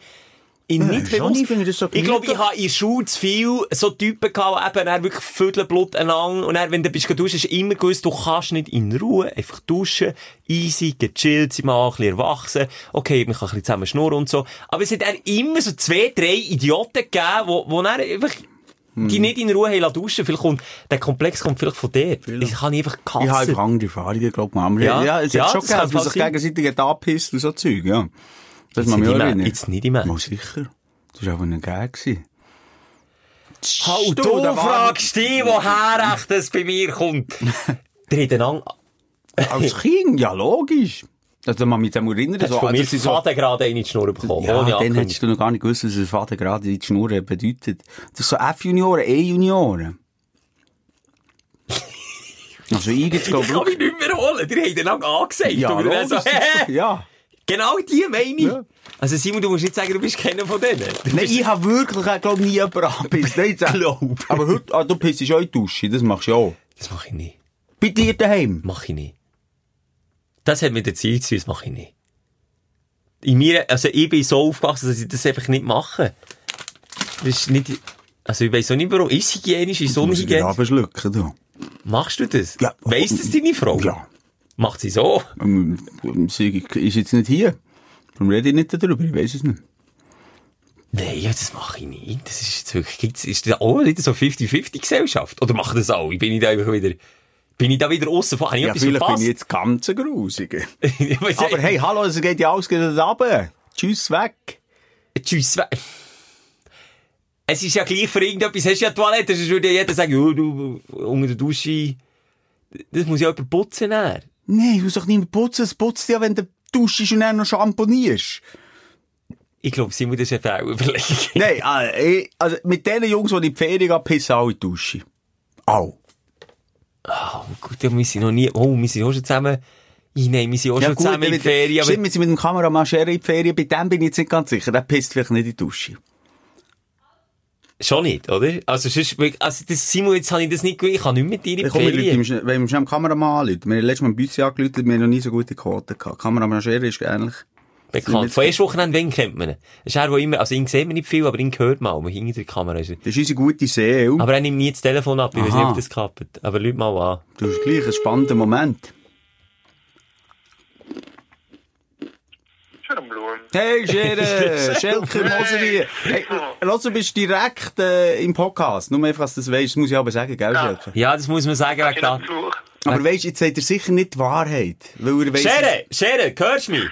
in nicht schon, bewusst. ich finde das so ich glaube, ich habe in der Schule zu viel so Typen gehabt, die eben dann wirklich Viertelblut aneinander und dann, wenn du bist duschen, du immer gewusst, du kannst nicht in Ruhe einfach duschen, easy, gechillt, sie mal ein bisschen erwachsen, okay, man kann ein bisschen zusammen schnurren und so. Aber es hat dann immer so zwei, drei Idioten gegeben, wo, wo dann einfach die nicht in Ruhe haben lassen duschen. Vielleicht kommt, der Komplex kommt vielleicht von dir. Ich kann einfach Ich habe kassen. einfach andere Erfahrungen, glaube ich. Ja. ja, es Ja, hat schon kann dass man sich gegenseitig hat angepisst und so Zeug, ja. Das Jetzt muss nicht im. Jetzt nicht im Ernst. Mal sicher. Das war aber ein Gag. Hau, Du, du fragst die, woher echt das bei mir kommt. Einen Ang... Als Kind, ja, logisch. Also, man mit dem erinnern, du von mir ich so, Faden gerade in die Schnur bekommen. ja, dann hättest du noch gar nicht gewusst, was ein Vater gerade in die Schnur bedeutet. Das ist so F-Junioren, E-Junioren. Also, ich jetzt, Ich glaube kann mich nicht mehr holen. Die haben den Ang angesagt. so, ja. Genau die meine ich. Ja. Also Simon, du musst nicht sagen, du bist keiner von denen. Du Nein, ich habe wirklich, ich glaube nie jemanden angepisst. Nein, Glaub. Aber heute, ah, du pissst auch in die Dusche, das machst du ja auch. Das mache ich nicht. Bei dir daheim. Mach ich nicht. Das hat mit der Zeit zu das mache ich nicht. In mir, also ich bin so aufgewachsen, dass ich das einfach nicht mache. Das ist nicht, also ich weiss auch nicht warum. Ist es hygienisch, ist es unhygienisch? abschlucken, du. Machst du das? Ja. Weiss das deine Frau? Ja. Macht sie so? Ähm, sie ist jetzt nicht hier. Darum rede ich nicht darüber, ich weiß es nicht. Nein, ja, das mache ich nicht. Das ist jetzt wirklich, gibt's, ist das auch wieder so 50-50 Gesellschaft? Oder machen das alle? Bin ich da einfach wieder, bin ich da wieder aussen vor? Habe ich Ja, vielleicht verpasst? bin ich jetzt ganz weiss Aber nicht. hey, hallo, es geht ja alles gerade runter. Tschüss, weg. Tschüss. we- Es ist ja gleich für irgendetwas, hast du ja Toilette, sonst würde ja jeder sagen, oh, du, unter der Dusche, das muss ja jemand putzen. Dann. Nein, du musst doch nicht mehr putzen. Es putzt ja, wenn du duschst und dann noch champonierst. Ich glaube, Simon, das ist eine Frauenüberlegung. Nein, äh, ich- also mit den Jungs, die in die Ferien gehen, pissen alle in die Dusche. Au. Oh, gut, ja, wir sind noch nie, oh, wir sind auch schon zusammen, ich nein, wir sind auch schon zusammen in die Ferien, Stimmt, wir sind mit dem Kameramann Scherer in die Ferien. Bei dem bin ich jetzt nicht ganz sicher. Der pisst vielleicht nicht in die Dusche. Schon nicht, oder? Also, sonst, also, das, Simon, jetzt habe ich das nicht gewusst, ich kann nicht mit dir in komme, Ferien. wenn wir Kameramann anrufen. Wir haben letztes Mal ein Büssi angerufen, wir haben noch nie so gute Quoten gehabt. Kameramann Scherer ist ähnlich. Bekannt. Von erst Wochenende, wen kennt man ihn? Das ist er, der immer, also ihn sieht man nicht viel, aber ihn hört man auch, hinter der Kamera ist. Das ist unsere gute Seele. Aber er nimmt nie das Telefon ab, ich weiß nicht, ob das klappt. Aber Leute mal an. Du hast gleich einen spannenden Moment. Schön am Blumen. Hey, Schere, Schelker, Moseri. Hey, lass, du bist direkt äh, im Podcast. Nur einfach, dass du das weißt. Das muss ich aber sagen, gell, Ja. Schelker? Ja, das muss man sagen, wegen Ich da. Aber weisst, jetzt sagt er sicher nicht die Wahrheit. Weil er weiss, Schere, Schere, hörst du mich?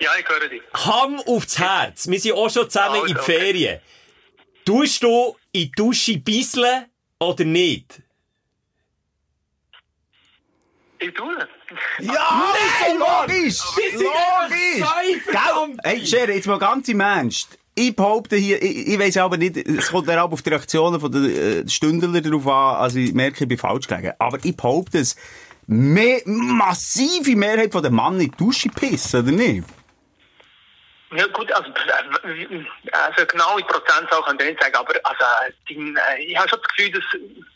Ja, ich höre dich. Hand aufs Herz. Wir sind auch schon zusammen Also, in die okay. Ferien. Tust du in die Dusche bisseln oder nicht? Ich tue. Ja, so logisch! Logisch! Hey, Schere, jetzt mal ganz im Ernst. Ich behaupte hier, ich, ich weiss aber nicht, es kommt dann auch auf die Reaktionen von den äh, Stündler darauf an, also ich merke, ich bin falsch gelegen. Aber ich behaupte es, mehr, massive Mehrheit von den Mann in die Dusche pissen, oder nicht? Ja gut, also, äh, also genau in Prozentzahl kann ich nicht sagen, aber also, die, äh, ich habe schon das Gefühl, dass,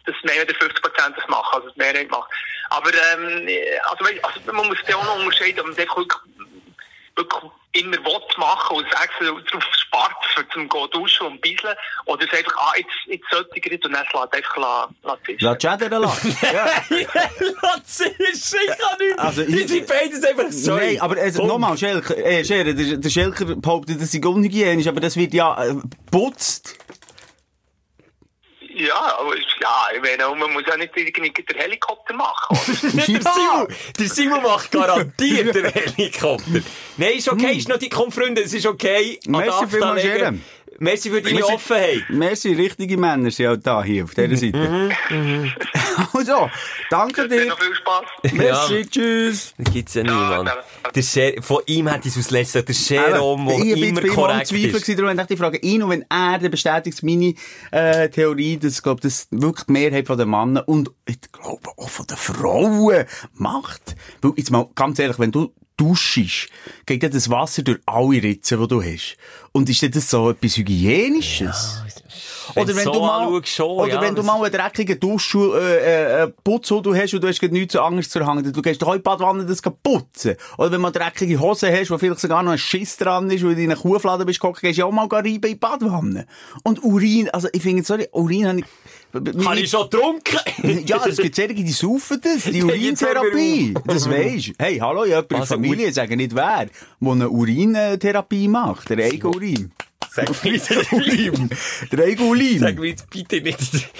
dass mehr als 50 Prozent das machen, also die Mehrheit macht. Aber ähm, also, weißt, also man muss ja auch noch unterscheiden, ob man wirklich, wirklich immer will machen und extra darauf spart, für zum gehen duschen und bisseln, oder es einfach, ah, jetzt, jetzt sollte ich und dann lässt einfach la, la zischen. Lassen. ja. Es, ich kann nicht. Also, Die sind beides einfach so. Nein, aber also, nochmal, Schelker, äh, Schere, der, der Schelker behauptet, das sei unhygienisch, aber das wird ja äh, putzt. Ja, aber ja, ich meine, man muss ja nicht den Helikopter machen, oder? Nicht der. Simon, der Simon macht garantiert den Helikopter. Nein, ist okay, ist noch die komm, Freunde, es ist okay. Merci vielmals. Merci für deine. Offenheit. Merci, richtige Männer sind auch da hier auf dieser Seite. also, danke Dir noch viel Spaß. Merci, tschüss. Das gibt's ja nie, Ja, Mann. ja. Der Scher von ihm hat es aus letzter der Jerome, der ich bin immer korrekt Zweifel ist. gewesen, darum dachte ich, frage ihn, und wenn er, dann bestätigt meine äh, Theorie, dass, glaub, das wirklich die Mehrheit von den Männern und, ich glaube, auch von den Frauen macht. Weil, jetzt mal, ganz ehrlich, wenn du duschst, geht ja das Wasser durch alle Ritzen, die du hast. Und ist das so etwas Hygienisches? Wenn du so anschaust, schon, oder ja, wenn du mal einen dreckigen Duschschuh, äh, äh, Putzhut hast und du hast nichts anderes zu hängen, du gehst doch in die Badwanne das putzen. Oder wenn du mal dreckige Hosen hast, wo vielleicht sogar noch ein Schiss dran ist, wo du in einer Kuhflade bist gehst du ja auch mal reiben in die Badwanne. Und Urin, also ich finde, sorry, Urin habe ich... Habe ich schon getrunken? Ja, es gibt solche, die saufen das, die Urintherapie. Das weisst Hey, hallo, jemand in der Also, Familie, sagen nicht wer, der eine Urintherapie macht, der eigene Urin. Sag mir jetzt, Urin. Drei sag mir jetzt bitte nicht,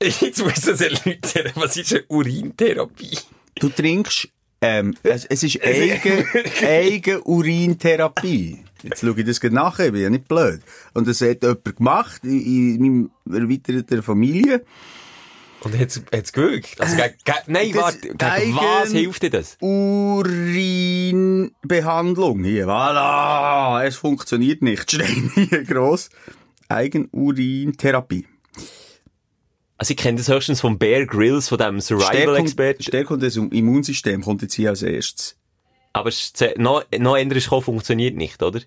jetzt muss das erläutern, was ist eine Urintherapie? Du trinkst, ähm, es, es ist eigen, eigen Urintherapie. Jetzt schaue ich das gerade nach, ich bin ja nicht blöd. Und das hat jemand gemacht in, in meiner erweiterten Familie. Und hat's, hat's gewirkt? Also, gegen, gegen, nein, Das warte, gegen was hilft dir das? Urinbehandlung. Hier, voilà. Es funktioniert nicht. Stein hier gross. Eigenurintherapie. Also, ich kenne das höchstens vom Bear Grylls, von dem Stärkung, Survival-Expert. Stärkung des Immunsystems kommt jetzt hier als erstes. Aber noch, noch gekommen, funktioniert nicht, oder?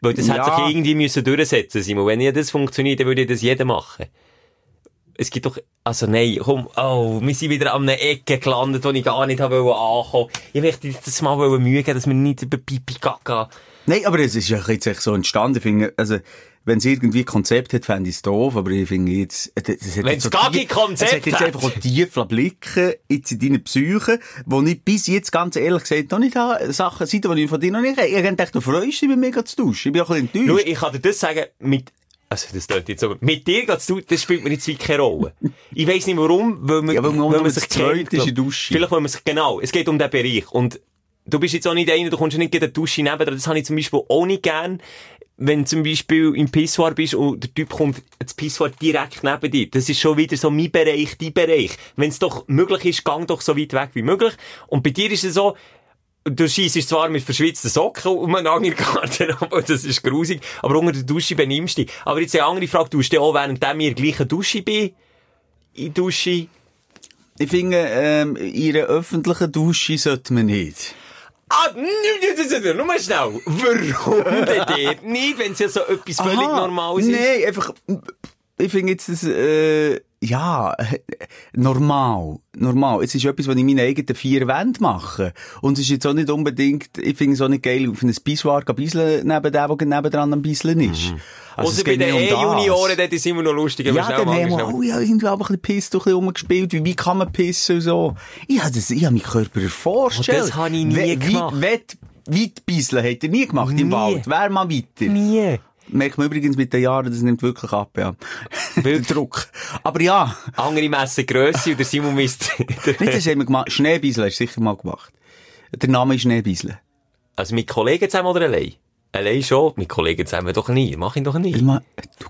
Weil das Ja. hat sich irgendwie müssen durchsetzen, Simon. Wenn ja das funktioniert, dann würde ich das jeder machen. Es gibt doch, also nein, komm, oh, wir sind wieder an einer Ecke gelandet, wo ich gar nicht habe ankommen. Ich möchte das mal Mühe geben, dass wir nicht über Pipi Gaga. Nein, aber es ist ja jetzt so entstanden. Ich finde, also, wenn es irgendwie Konzept hat, fände ich es doof, aber ich finde jetzt, äh, hat jetzt so gar kein Konzept Es hat jetzt hat. einfach auch tief blicken, jetzt in deine Psyche, wo ich bis jetzt ganz ehrlich gesagt noch nicht habe, Sachen, Seiten, die ich von dir noch nicht habe. Ich gedacht, du freust dich, mit mir zu duschen. Ich bin auch ein bisschen Schau, enttäuscht. ich kann dir das sagen, mit, also das klingt jetzt so, mit dir geht's du, das spielt mir jetzt wie keine Rolle. Ich weiss nicht warum, weil man, Ja, weil man weil nur das Zweite ist in der Dusche. Vielleicht, weil man sich, genau, es geht um den Bereich. Und du bist jetzt auch nicht einer, du kommst ja nicht gegen die Dusche neben Das habe ich zum Beispiel auch nicht gern. Wenn zum Beispiel im Pissoir bist und der Typ kommt ins Pissoir direkt neben dir. Das ist schon wieder so mein Bereich, dein Bereich. Wenn es doch möglich ist, gang doch so weit weg wie möglich. Und bei dir ist es so, Du schießt zwar mit verschwitzten Socken um einen Angelgarten, aber das ist grusig. Aber unter der Dusche benimmst du dich. Aber jetzt eine andere Frage, du hast ja auch während der gleichen Dusche bin, in Dusche. Ich finde, ähm, in einer öffentlichen Dusche sollte man nicht. Ah, nur mal schnell. Warum denn dort nicht, wenn es ja so etwas völlig Aha. Normales ist? Nein, einfach, ich finde jetzt das, äh, ja, normal. Normal. Es ist etwas, was ich in meinen eigenen vier Wänden mache. Und es ist jetzt auch nicht unbedingt, ich finde es auch nicht geil, auf ein Pissoir zu bisseln, neben dem, der nebendran am Bisseln ist. Also, es Oder bei den. E-Junioren, dort ist immer noch lustig. Ja, dann haben wir, schnell. oh ja, irgendwie ein bisschen pisst, ein bisschen rumgespielt, wie, wie kann man pissen und so. Ich habe habe meinen Körper vorgestellt. Oh, das habe ich nie We- gemacht. Weit, weit bisseln hat er nie gemacht im Nie. Wald. Wer mal weiter? Nie. Merkt man übrigens mit den Jahren, das nimmt wirklich ab, ja. Der Druck. Aber ja, Andere messen Grösse und der Simon misst. nicht das haben wir gemacht. Schneebieseln hast du sicher mal gemacht. Der Name ist Schneebieseln. Also mit Kollegen zusammen oder allein? Allein schon, mit Kollegen zusammen doch nie. Mach ich doch nie. Du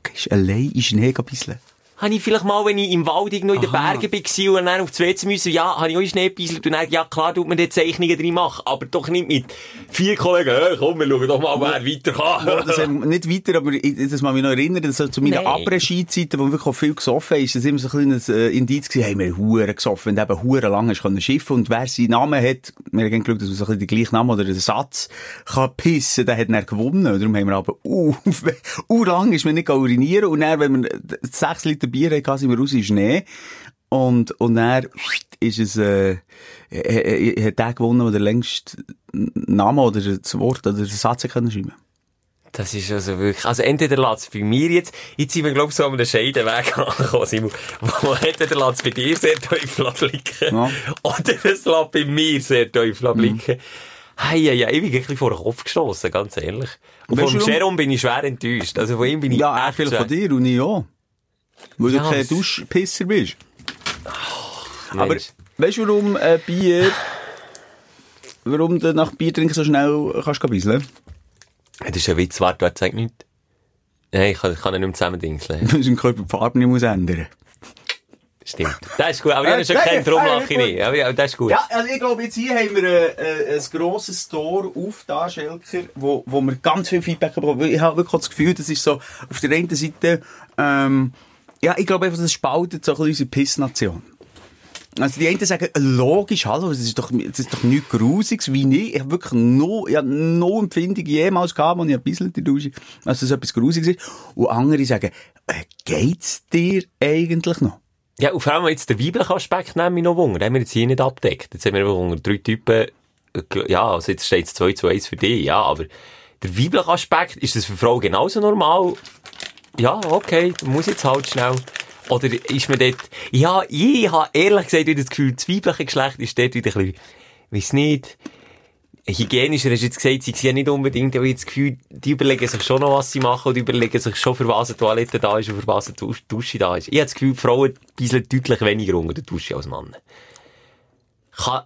gehst allein in Schnee bisseln. Habe ich vielleicht mal, wenn ich im Wald irgendwo in den. Bergen war und dann auf die WC müssen, ja, habe ich auch in Schnee gebieselt und dann, ja klar, tut man dort Zeichnungen drin machen, aber doch nicht mit vier Kollegen, hey, komm, wir schauen doch mal, wer weiter kann. das haben nicht weiter, aber ich, das mal mich noch erinnern, dass so zu meinen Nein. Après-Ski-Zeiten, wo wirklich viel gesoffen ist, das immer so ein kleines äh, Indiz gewesen, hey, wir Huren gesoffen, wenn eben Huren lang hast können schiffen und wer seinen Namen hat, wir haben Glück, dass man so ein bisschen den gleichen Namen oder den Satz kann pissen, der hat dann gewonnen. Darum haben wir aber, uh, uh, lang ist man nicht urinieren und dann, wenn wir sechs Liter Bier hatten, sind wir raus in Schnee. Und, und dann ist es, äh, äh, äh, hat der gewonnen, der den längsten Namen oder das Wort oder den Satz können schreiben Das ist also wirklich, also entweder lässt bei mir jetzt, jetzt sind wir, glaub ich, so an einem Scheidenweg angekommen, Simon, wo entweder lässt bei dir sehr teufel blicken, Ja. oder es lässt bei mir sehr teufel blicken. Hey, ja, ja, ich bin wirklich vor den Kopf gestossen, ganz ehrlich. Und warum? Jerome bin ich schwer enttäuscht. Also von ihm bin ich Ja, er schwer- von dir und ich auch. Weil Ja, du kein Duschpisser bist. Nein, Aber weißt du, warum äh, Bier, warum du nach Bier trinken so schnell kannst du bisseln? Das ist ein Witz, warte, warte, sag nicht. Nein, ich kann, ich kann ihn nicht mehr zusammendingseln. Weil sein Körper die Farbe nicht muss ändern. Stimmt. Das ist gut, aber ich habe Äh, schon nein, kennt, darum lache ich nicht. Aber ja, das ist gut. Ja, also ich glaube, jetzt hier haben wir äh, äh, ein grosses Store auf da, Schelker, wo, wo wir ganz viel Feedback bekommen. Ich habe wirklich das Gefühl, das ist so, auf der einen Seite, ähm, ja, ich glaube einfach, das spaltet so ein bisschen unsere Pissnation. Also die einen sagen, logisch, hallo, das ist doch, das ist doch nichts Grusiges, wie nicht. Ich habe wirklich no, ich no Empfindung jemals gehabt, als ich ein bisschen in der Dusche, als das etwas Grusiges ist. Und andere sagen, äh, geht's dir eigentlich noch? Ja, und vor allem jetzt der weibliche Aspekt nimmt mich noch Wunder. Den haben wir jetzt hier nicht abdeckt. Jetzt haben wir unter drei Typen, äh, ja, also jetzt steht es 2 zu 1 für dich, ja, aber der weibliche Aspekt, ist das für Frauen genauso normal? Ja, okay, muss jetzt halt schnell. Oder ist man dort, ja, ich habe ehrlich gesagt wieder das Gefühl, das weibliche Geschlecht ist dort wieder ein bisschen, weiss nicht, hygienischer hast du jetzt gesagt, sie ja nicht unbedingt, aber ich habe das Gefühl, die überlegen sich schon noch, was sie machen und überlegen sich schon, für was eine Toilette da ist und für was eine Dusch- Dusche da ist. Ich habe das Gefühl, Frauen bisschen deutlich weniger unter der Dusche als Männer.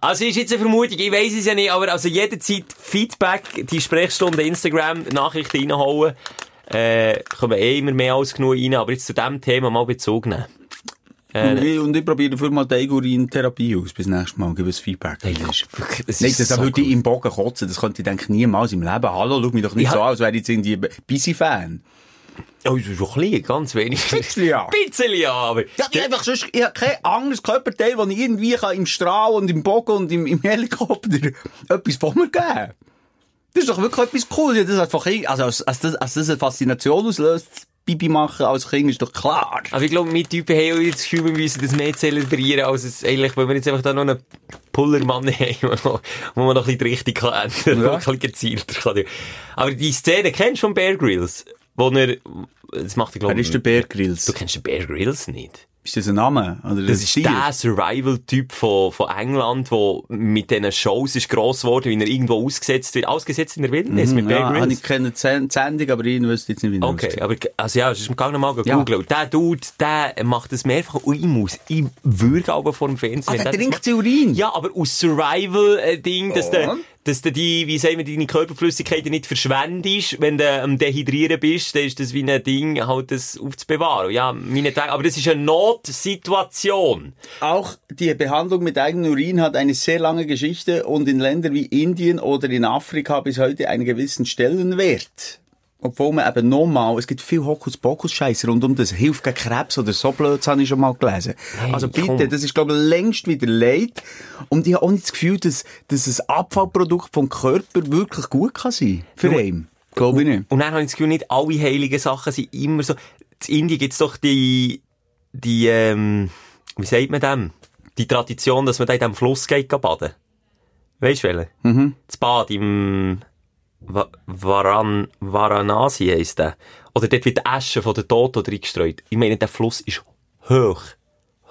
Also ist jetzt eine Vermutung, ich weiß es ja nicht, aber also jederzeit Feedback, die Sprechstunde Instagram, Nachrichten reinhauen, äh, kommen eh immer mehr als genug rein, aber jetzt zu diesem Thema mal Bezug nehmen. Und ich, und ich probiere dafür mal die Eigenurin-Therapie aus. Bis nächstes Mal. Gib ein Feedback. Hey, Das ist- das Nein, das so würde ich im Bogen kotzen. Das könnte ich, denke ich, niemals im Leben. Hallo, schau mich doch nicht Ja. so an, als wäre ich jetzt irgendwie ein Busy-Fan. Oh, schon klein, ganz wenig. Bisschen, ja. Bisschen, ja, aber... Ja, ich einfach sonst, ich habe kein anderes Körperteil, das ich irgendwie kann im Strahl und im Bogen und im, im Helikopter etwas von mir geben kann. Das ist doch wirklich etwas Cooles. Das hat von Kind, also, als, als, das, als das eine Faszination auslöst, Bibi machen als Kind, ist doch klar. Aber ich glaube, wir Typen haben das Gefühl, wir müssen das mehr zelebrieren, als es eigentlich, weil wir jetzt einfach da noch einen Pullermann haben, wo man- wo man noch ein bisschen die Richtung kann ändern Ja. ein bisschen gezielter kann. Aber die Szene kennst du von Bear Grylls? Wo er, das macht er, glaube Wer ist der Bear Grylls? Du kennst den Bear Grylls nicht? Ist das ein Name? Oder Das ein ist Stil? der Survival-Typ von, von England, der mit diesen Shows ist gross geworden, wie er irgendwo ausgesetzt wird. Ausgesetzt in der Wildnis mit Bear Mhm, Ja, Grylls. ich kenne die Send- Sendung, aber ich wüsste jetzt nicht, wie er Okay, aber, also ja, es ist gar nicht mal Ja. googeln. Der Dude, der macht das mehrfach und ich muss, ich würge aber vor dem Fernsehen. Ah, der das trinkt Urin? Ja, aber aus Survival-Ding, dass du, Und? Dass du die, wie sagen wir, deine Körperflüssigkeiten nicht verschwendest. Wenn du am Dehydrieren bist, dann ist das wie ein Ding, halt das aufzubewahren. Ja, meinetwegen. Aber das ist eine Notsituation. Auch die Behandlung mit eigenem Urin hat eine sehr lange Geschichte und in Ländern wie Indien oder in Afrika bis heute einen gewissen Stellenwert. Obwohl man eben nochmal, es gibt viel Hokuspokus-Scheiß rund um das, hilft gegen Krebs oder so blöd, das habe ich schon mal gelesen. Hey, also bitte, komm. das ist glaube ich längst wieder leid. Und ich habe auch nicht das Gefühl, dass, dass ein Abfallprodukt vom Körper wirklich gut kann sein. Für einen. Glaube ich nicht. Und dann habe ich das Gefühl, nicht alle heiligen Sachen sind immer so. In Indien gibt's doch die, die, ähm, wie sagt man dem? Die Tradition, dass man da in diesem Fluss geht baden. Weißt du welche? Mhm. Das Bad im Varan Varanasi heisst der. Oder dort wird die Asche von den Toten reingestreut. Ich meine, der Fluss ist hoch,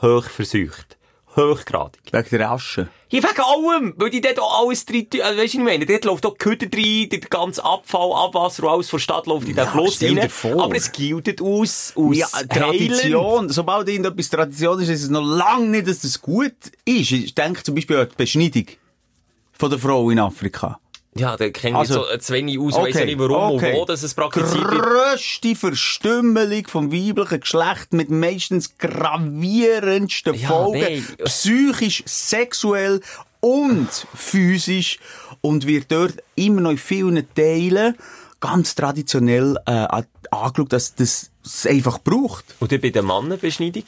hoch verseucht. Hochgradig. Wegen der Asche. Ja, wegen allem, weil die dort auch alles drin, also weißt du, ich meine, dort läuft auch die Hütte rein, der ganze Abfall, Abwasser und alles von der Stadt läuft in den Ja, Fluss rein. Aber es gilt aus, aus Ja, Tradition. Sobald irgendetwas Tradition ist, ist es noch lange nicht, dass das gut ist. Ich denke zum Beispiel an die Beschneidung von der Frau in Afrika. Ja, da kenne ich Also, jetzt so zu wenig aus, weiss ja nicht warum okay. und wo, dass es praktiziert wird. Grösste Verstümmelung vom weiblichen Geschlecht mit meistens gravierendsten Ja, Folgen. nein. Psychisch, sexuell und physisch. Und wird dort immer noch in vielen Teilen ganz traditionell äh, an- angeschaut, dass das es einfach braucht. Und bei den Mannenbeschneidung?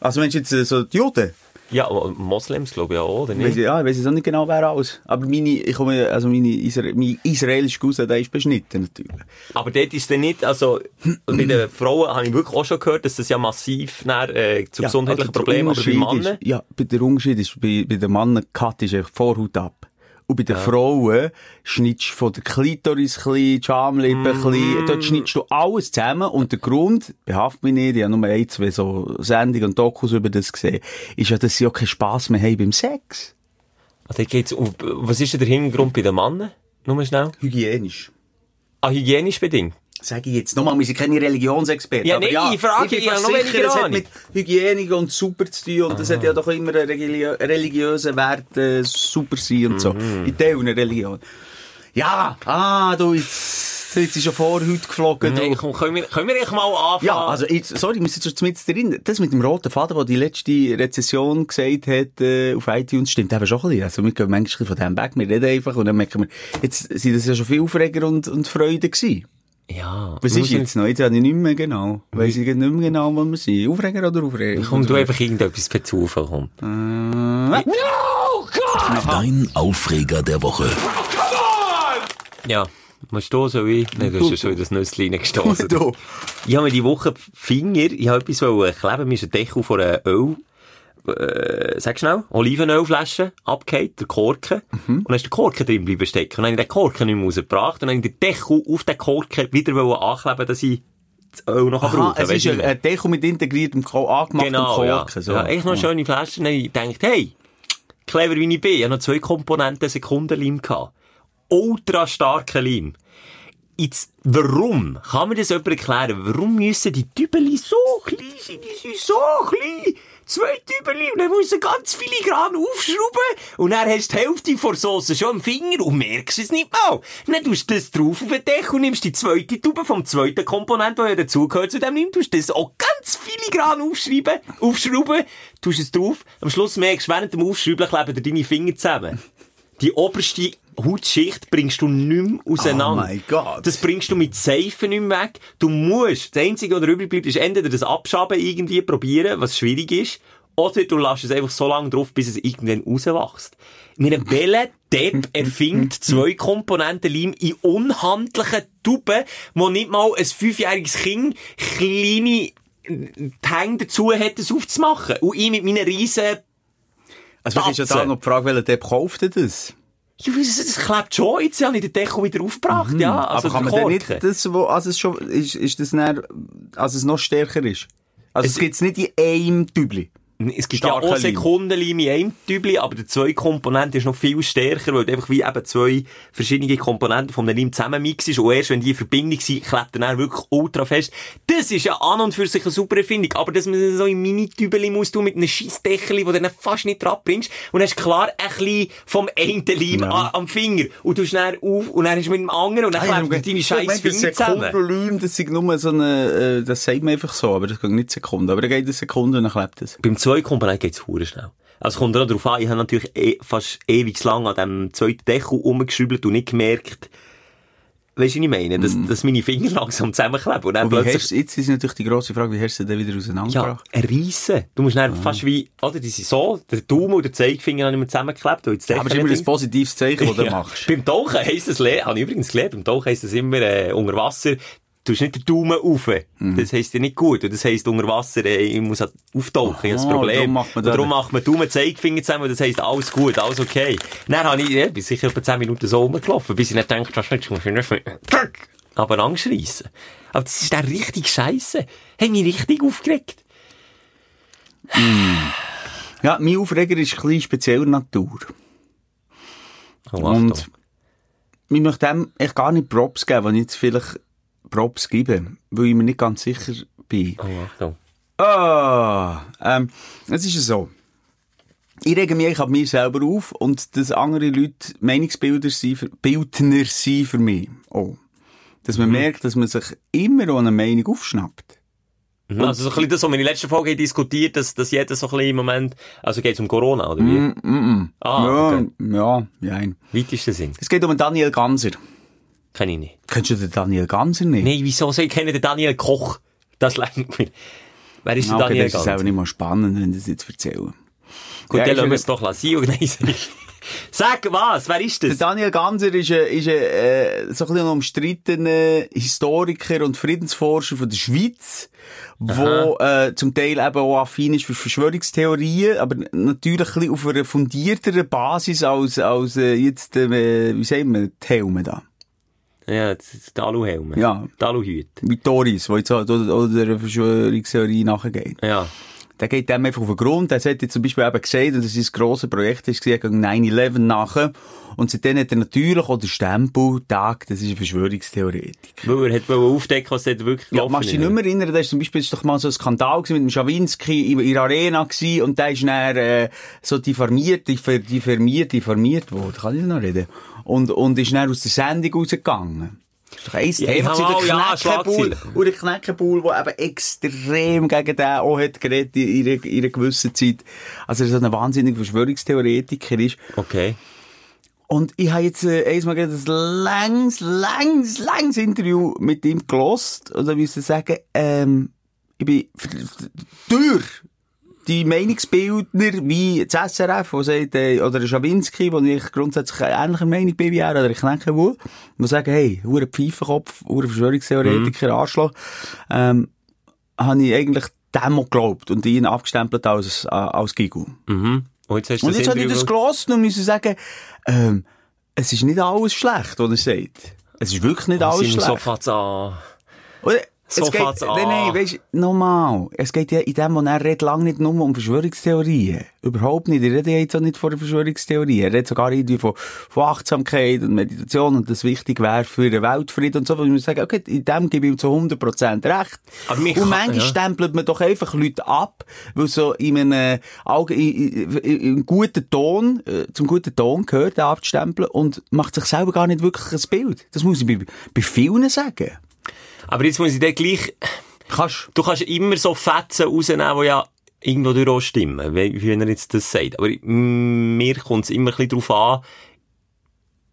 Also wenn jetzt äh, so die Juden, Ja, aber Moslems glaube ich auch, oder Weiss ich, nicht? ja, ich weiss jetzt auch nicht genau, wer alles. Aber meine, ich komme, also meine Isra mein israelische Cousin, der ist beschnitten, natürlich. Aber dort ist dann nicht, also, bei den Frauen habe ich wirklich auch schon gehört, dass das ja massiv dann, äh, zu gesundheitlichen also Problemen, aber bei Männern... Ist, ja, bei der Unterschied ist, bei, bei den Männern Cut ist einfach Vorhaut ab. Und bei den Frauen schneidest du von der Klitoris klein, die Schamlippe Mhm. klein, dort schneidest du alles zusammen. Und der Grund, behaft mich nicht, ich habe nur ein, zwei so Sendungen und Dokus über das gesehen, ist ja, dass sie auch keinen Spass mehr haben beim Sex. Dort geht's um, was ist denn der Hintergrund bei den Männern? Nur schnell. Hygienisch. Ah, hygienisch bedingt. Sag ich jetzt nochmal, wir sind keine Religionsexperten. Ja, aber nee, ich frage, bin ich habe fast noch sicher, es hat mit Hygiene und super zu tun und das hat ja doch immer einen religiö religiösen Wert, äh, super sein und so. Mhm. In Teil einer Religion. Ja, ah, du, jetzt, jetzt ist schon Vorhaut geflogen. Nee, komm, können wir, können wir echt mal anfangen? Ja, also, jetzt, sorry, wir sind schon mit drin. Das mit dem roten Faden, der die letzte Rezession gesagt hat, äh, auf iTunes, stimmt eben schon ein bisschen. Also, wir gehen manchmal von dem weg, wir reden einfach und dann merken wir, jetzt sind das ja schon viel Aufreger und, und Freude gewesen. Ja. Was ist jetzt noch? Jetzt habe ich nicht mehr genau. Weiss ich nicht mehr genau, wo wir sind. Aufreger oder Aufreger? Komm, du einfach irgendetwas per Zufall, komm. Dein Aufreger der Woche. Ja. Musst du so wie? Nein, du hast ja schon in das Nüssli reingestoßen. Du. Ich habe mir die Woche Finger, ich habe etwas wollen kleben, mir ist ein Deckel von einer Öl, äh, sag schnell, Olivenölflasche abgehakt, der Korken, und dann ist der Korken drin bleiben stecken. Und dann habe ich den Korken nicht mehr rausgebracht, und dann habe ich den Deckel auf den Korken wieder ankleben, dass ich das Öl noch Aha, brauchen es ist ein, ein Deko mit integriertem, Ko angemachtem Genau, ja. Korken. So. ja. Echt noch eine schöne Flasche. Und dann habe ich gedacht, hey, clever wie ich bin, ich habe noch zwei Komponenten Sekundenleim gehabt. ultra starken Leim. Jetzt, warum? Kann mir das jemand erklären? Warum müssen die Tübeli so klein sein? Die sind so klein. Zwei Tübeli und dann musst du ganz filigran aufschrauben und dann hast du die Hälfte von Soße schon am Finger und merkst es nicht mal. Dann tust du das drauf auf den Deckel und nimmst die zweite Tube vom zweiten Komponent, der ja dazugehört zu dem nimmst, tust das auch ganz filigran aufschreiben, aufschrauben, tust es drauf. Am Schluss merkst du, während dem Aufschrauben kleben dir deine Finger zusammen. Die oberste Hautschicht bringst du nicht mehr auseinander. Oh mein Gott. Das bringst du mit Seifen nicht mehr weg. Du musst, das Einzige, was übrig bleibt, ist entweder das Abschaben irgendwie probieren, was schwierig ist, oder du lässt es einfach so lange drauf, bis es irgendwann rauswächst. Mir welcher Depp erfindet zwei Komponenten Leim in unhandlichen Tuben, wo nicht mal ein fünfjähriges Kind kleine die Hänge dazu hat, das aufzumachen. Und ich mit meinen riesen Also, vielleicht ist ja da noch die Frage, welcher Depp kauft denn das? Ja, das, das klebt schon. Jetzt habe ich den Deckel wieder aufgebracht, ja. Also Mhm. Aber kann man denn nicht das, wo, also es schon, ist, ist das dann, also es noch stärker ist? Also es, Es- gibt's nicht in einem Tübli. Es gibt ja auch Leim. Sekundenleim in einem Tübli, aber der zwei Komponente ist noch viel stärker, weil du einfach wie eben zwei verschiedene Komponenten vom Leim zusammenmixst und erst wenn die in Verbindung sind, klebt er dann wirklich ultra fest. Das ist ja an und für sich eine super Erfindung, aber dass man das so in Mini-Tübeli muss tun mit einem Scheissdeckel, wo du dann fast nicht bringst und hast klar ein bisschen vom einen Leim Ja. a- am Finger und du dann auf und dann hast du mit dem anderen und dann klebt dir deine scheiß Finger zusammen. Sekundenleim, das ist nur so eine, äh, das sagt man einfach so, aber das geht nicht Sekunden. Aber dann geht eine Sekunde und dann klebt es. Beim zwei Komponenten geht's hure schnell. Also kommt auch darauf an, ich habe natürlich eh, fast ewig lang an dem zweiten Deckel rumgeschraubt und nicht gemerkt, weißt du, was ich meine, dass, dass meine Finger langsam zusammenkleben und dann Und plötzlich... hast, jetzt ist natürlich die grosse Frage, wie hast du den wieder Ja, auseinandergebracht? ein Riesen. Du musst dann fast wie, oder, die sind so, der Daumen und der Zeigefinger haben nicht mehr zusammengeklebt, weil jetzt aber es ist immer ein positives Zeichen, das du machst. Beim Tauchen heisst es, habe ich übrigens gelernt, beim Tauchen heisst es immer, äh, unter Wasser, du hast nicht den Daumen rauf. Mhm. Das heisst ja nicht gut. Und das heisst, unter Wasser, äh, ich muss halt auftauchen, das Problem. darum macht man darum macht man Daumen, Zeigefinger zusammen, und das heisst, alles gut, alles okay. Dann habe ich, ja, bin sicher etwa 10 Minuten so rumgelaufen, bis ich nicht gedacht habe, das muss ich nicht, aber Angst reissen. Aber das ist dann richtig scheisse. Hat mich richtig aufgeregt. Ja, mein Aufreger ist ein bisschen spezieller Natur. Oh, Und ich möchte dem echt gar nicht Props geben, wenn ich jetzt vielleicht Props gebe, weil ich mir nicht ganz sicher bin. Oh, Achtung. Ah, ähm, es ist ja so. Ich rege mich ab mir selber auf und dass andere Leute Meinungsbilder sind, für, Bildner sind für mich. Oh. Dass man merkt, dass man sich immer an eine Meinung aufschnappt. Mhm. Also so ein bisschen das, was wir in der letzten Folge diskutiert, dass, dass jeder so ein bisschen im Moment, also geht es um Corona, oder wie? Mm, mm, mm. Ah, ja, okay. ja, nein. Weitesten Sinn. Es geht um Daniel Ganser. Kenn ich nicht. Kennst du den Daniel Ganser nicht? Nein, wieso ich kennen den Daniel Koch? Das lenkt mir. Wer ist der okay, Daniel das ist auch nicht mal spannend, wenn ich das jetzt erzähle. Gut, Ja, dann lassen wir es doch lassen. Sag was, wer ist Der das? Daniel Ganser ist ein, ist ein, äh, so ein bisschen umstrittener Historiker und Friedensforscher von der Schweiz, wo äh, zum Teil eben auch affin ist für Verschwörungstheorien, aber natürlich ein bisschen auf einer fundierteren Basis als, als äh, jetzt, äh, wie sagen wir, Helme da. Ja, das ist der Aluhelm. Ja. Der Aluhüt. Wie Toris, die jetzt oder, der Verschwörungstheorie nachgehen. Ja. Der geht dem einfach auf den Grund. Der hat jetzt zum Beispiel eben gesagt, dass es ein grosses Projekt ist, gegen 9-11 nachher. Und seitdem hat er natürlich auch den Stempel, Tag, das ist ein Verschwörungstheoretiker. Weil er hat aufdecken, was dort wirklich Ja, machst du dich nicht mehr erinnern, da ist zum Beispiel doch mal so ein Skandal mit dem Schawinski in, der Arena gewesen, und der ist dann, äh, so diffamiert, diffamiert, diffamiert worden. Kann ich noch reden? Und, und ist dann aus der Sendung rausgegangen. Das ist doch ein Ja, Thema ja, Kneckenbull. Schlagzeilen. Und der Kneckenbull, der eben extrem gegen den auch hat geredet in, in, in einer gewissen Zeit. Also, er so ein wahnsinniger Verschwörungstheoretiker ist. Okay. Und ich habe jetzt äh, einmal gerade ein langes, langes, langes Interview mit ihm gelost und da muss ich sagen, ähm, ich bin durch die Meinungsbildner wie das SRF, wo sagt, äh, oder der Schawinski, wo ich grundsätzlich eine ähnliche Meinung bin wie er, oder ich denke wohl, die sagen, hey, hure Pfeifenkopf, hure Verschwörungstheoretiker, Arschloch, ähm, habe ich eigentlich dem geglaubt und ihn abgestempelt als, äh, als Gigu. Mhm. Und jetzt hast Und habe ich das gelesen und muss sagen, ähm, es ist nicht alles schlecht, was er sagt. Es ist wirklich nicht alles Simon schlecht. Sofa an. Oder? So es geht. Nein, nein, weisst, nochmal. Es geht ja in dem, wo er redet, lang nicht nur um Verschwörungstheorien. Überhaupt nicht. Er redet ja jetzt auch nicht von einer Verschwörungstheorie. Er redet sogar irgendwie von, von Achtsamkeit und Meditation und das wichtig wäre für den Weltfrieden und so. Wo ich muss sagen, okay, in dem gebe ich ihm zu 100% recht. Aber und kann- manchmal ja. stempelt man doch einfach Leute ab, weil so in einem in, in, in, guten Ton, äh, zum guten Ton gehört, abzustempeln und macht sich selber gar nicht wirklich ein Bild. Das muss ich bei, bei vielen sagen. Aber jetzt muss ich dir gleich, Kannst du kannst immer so Fetzen rausnehmen, die ja irgendwo durch auch stimmen, wie, wie er jetzt das sagt. Aber mir kommt es immer ein bisschen darauf an,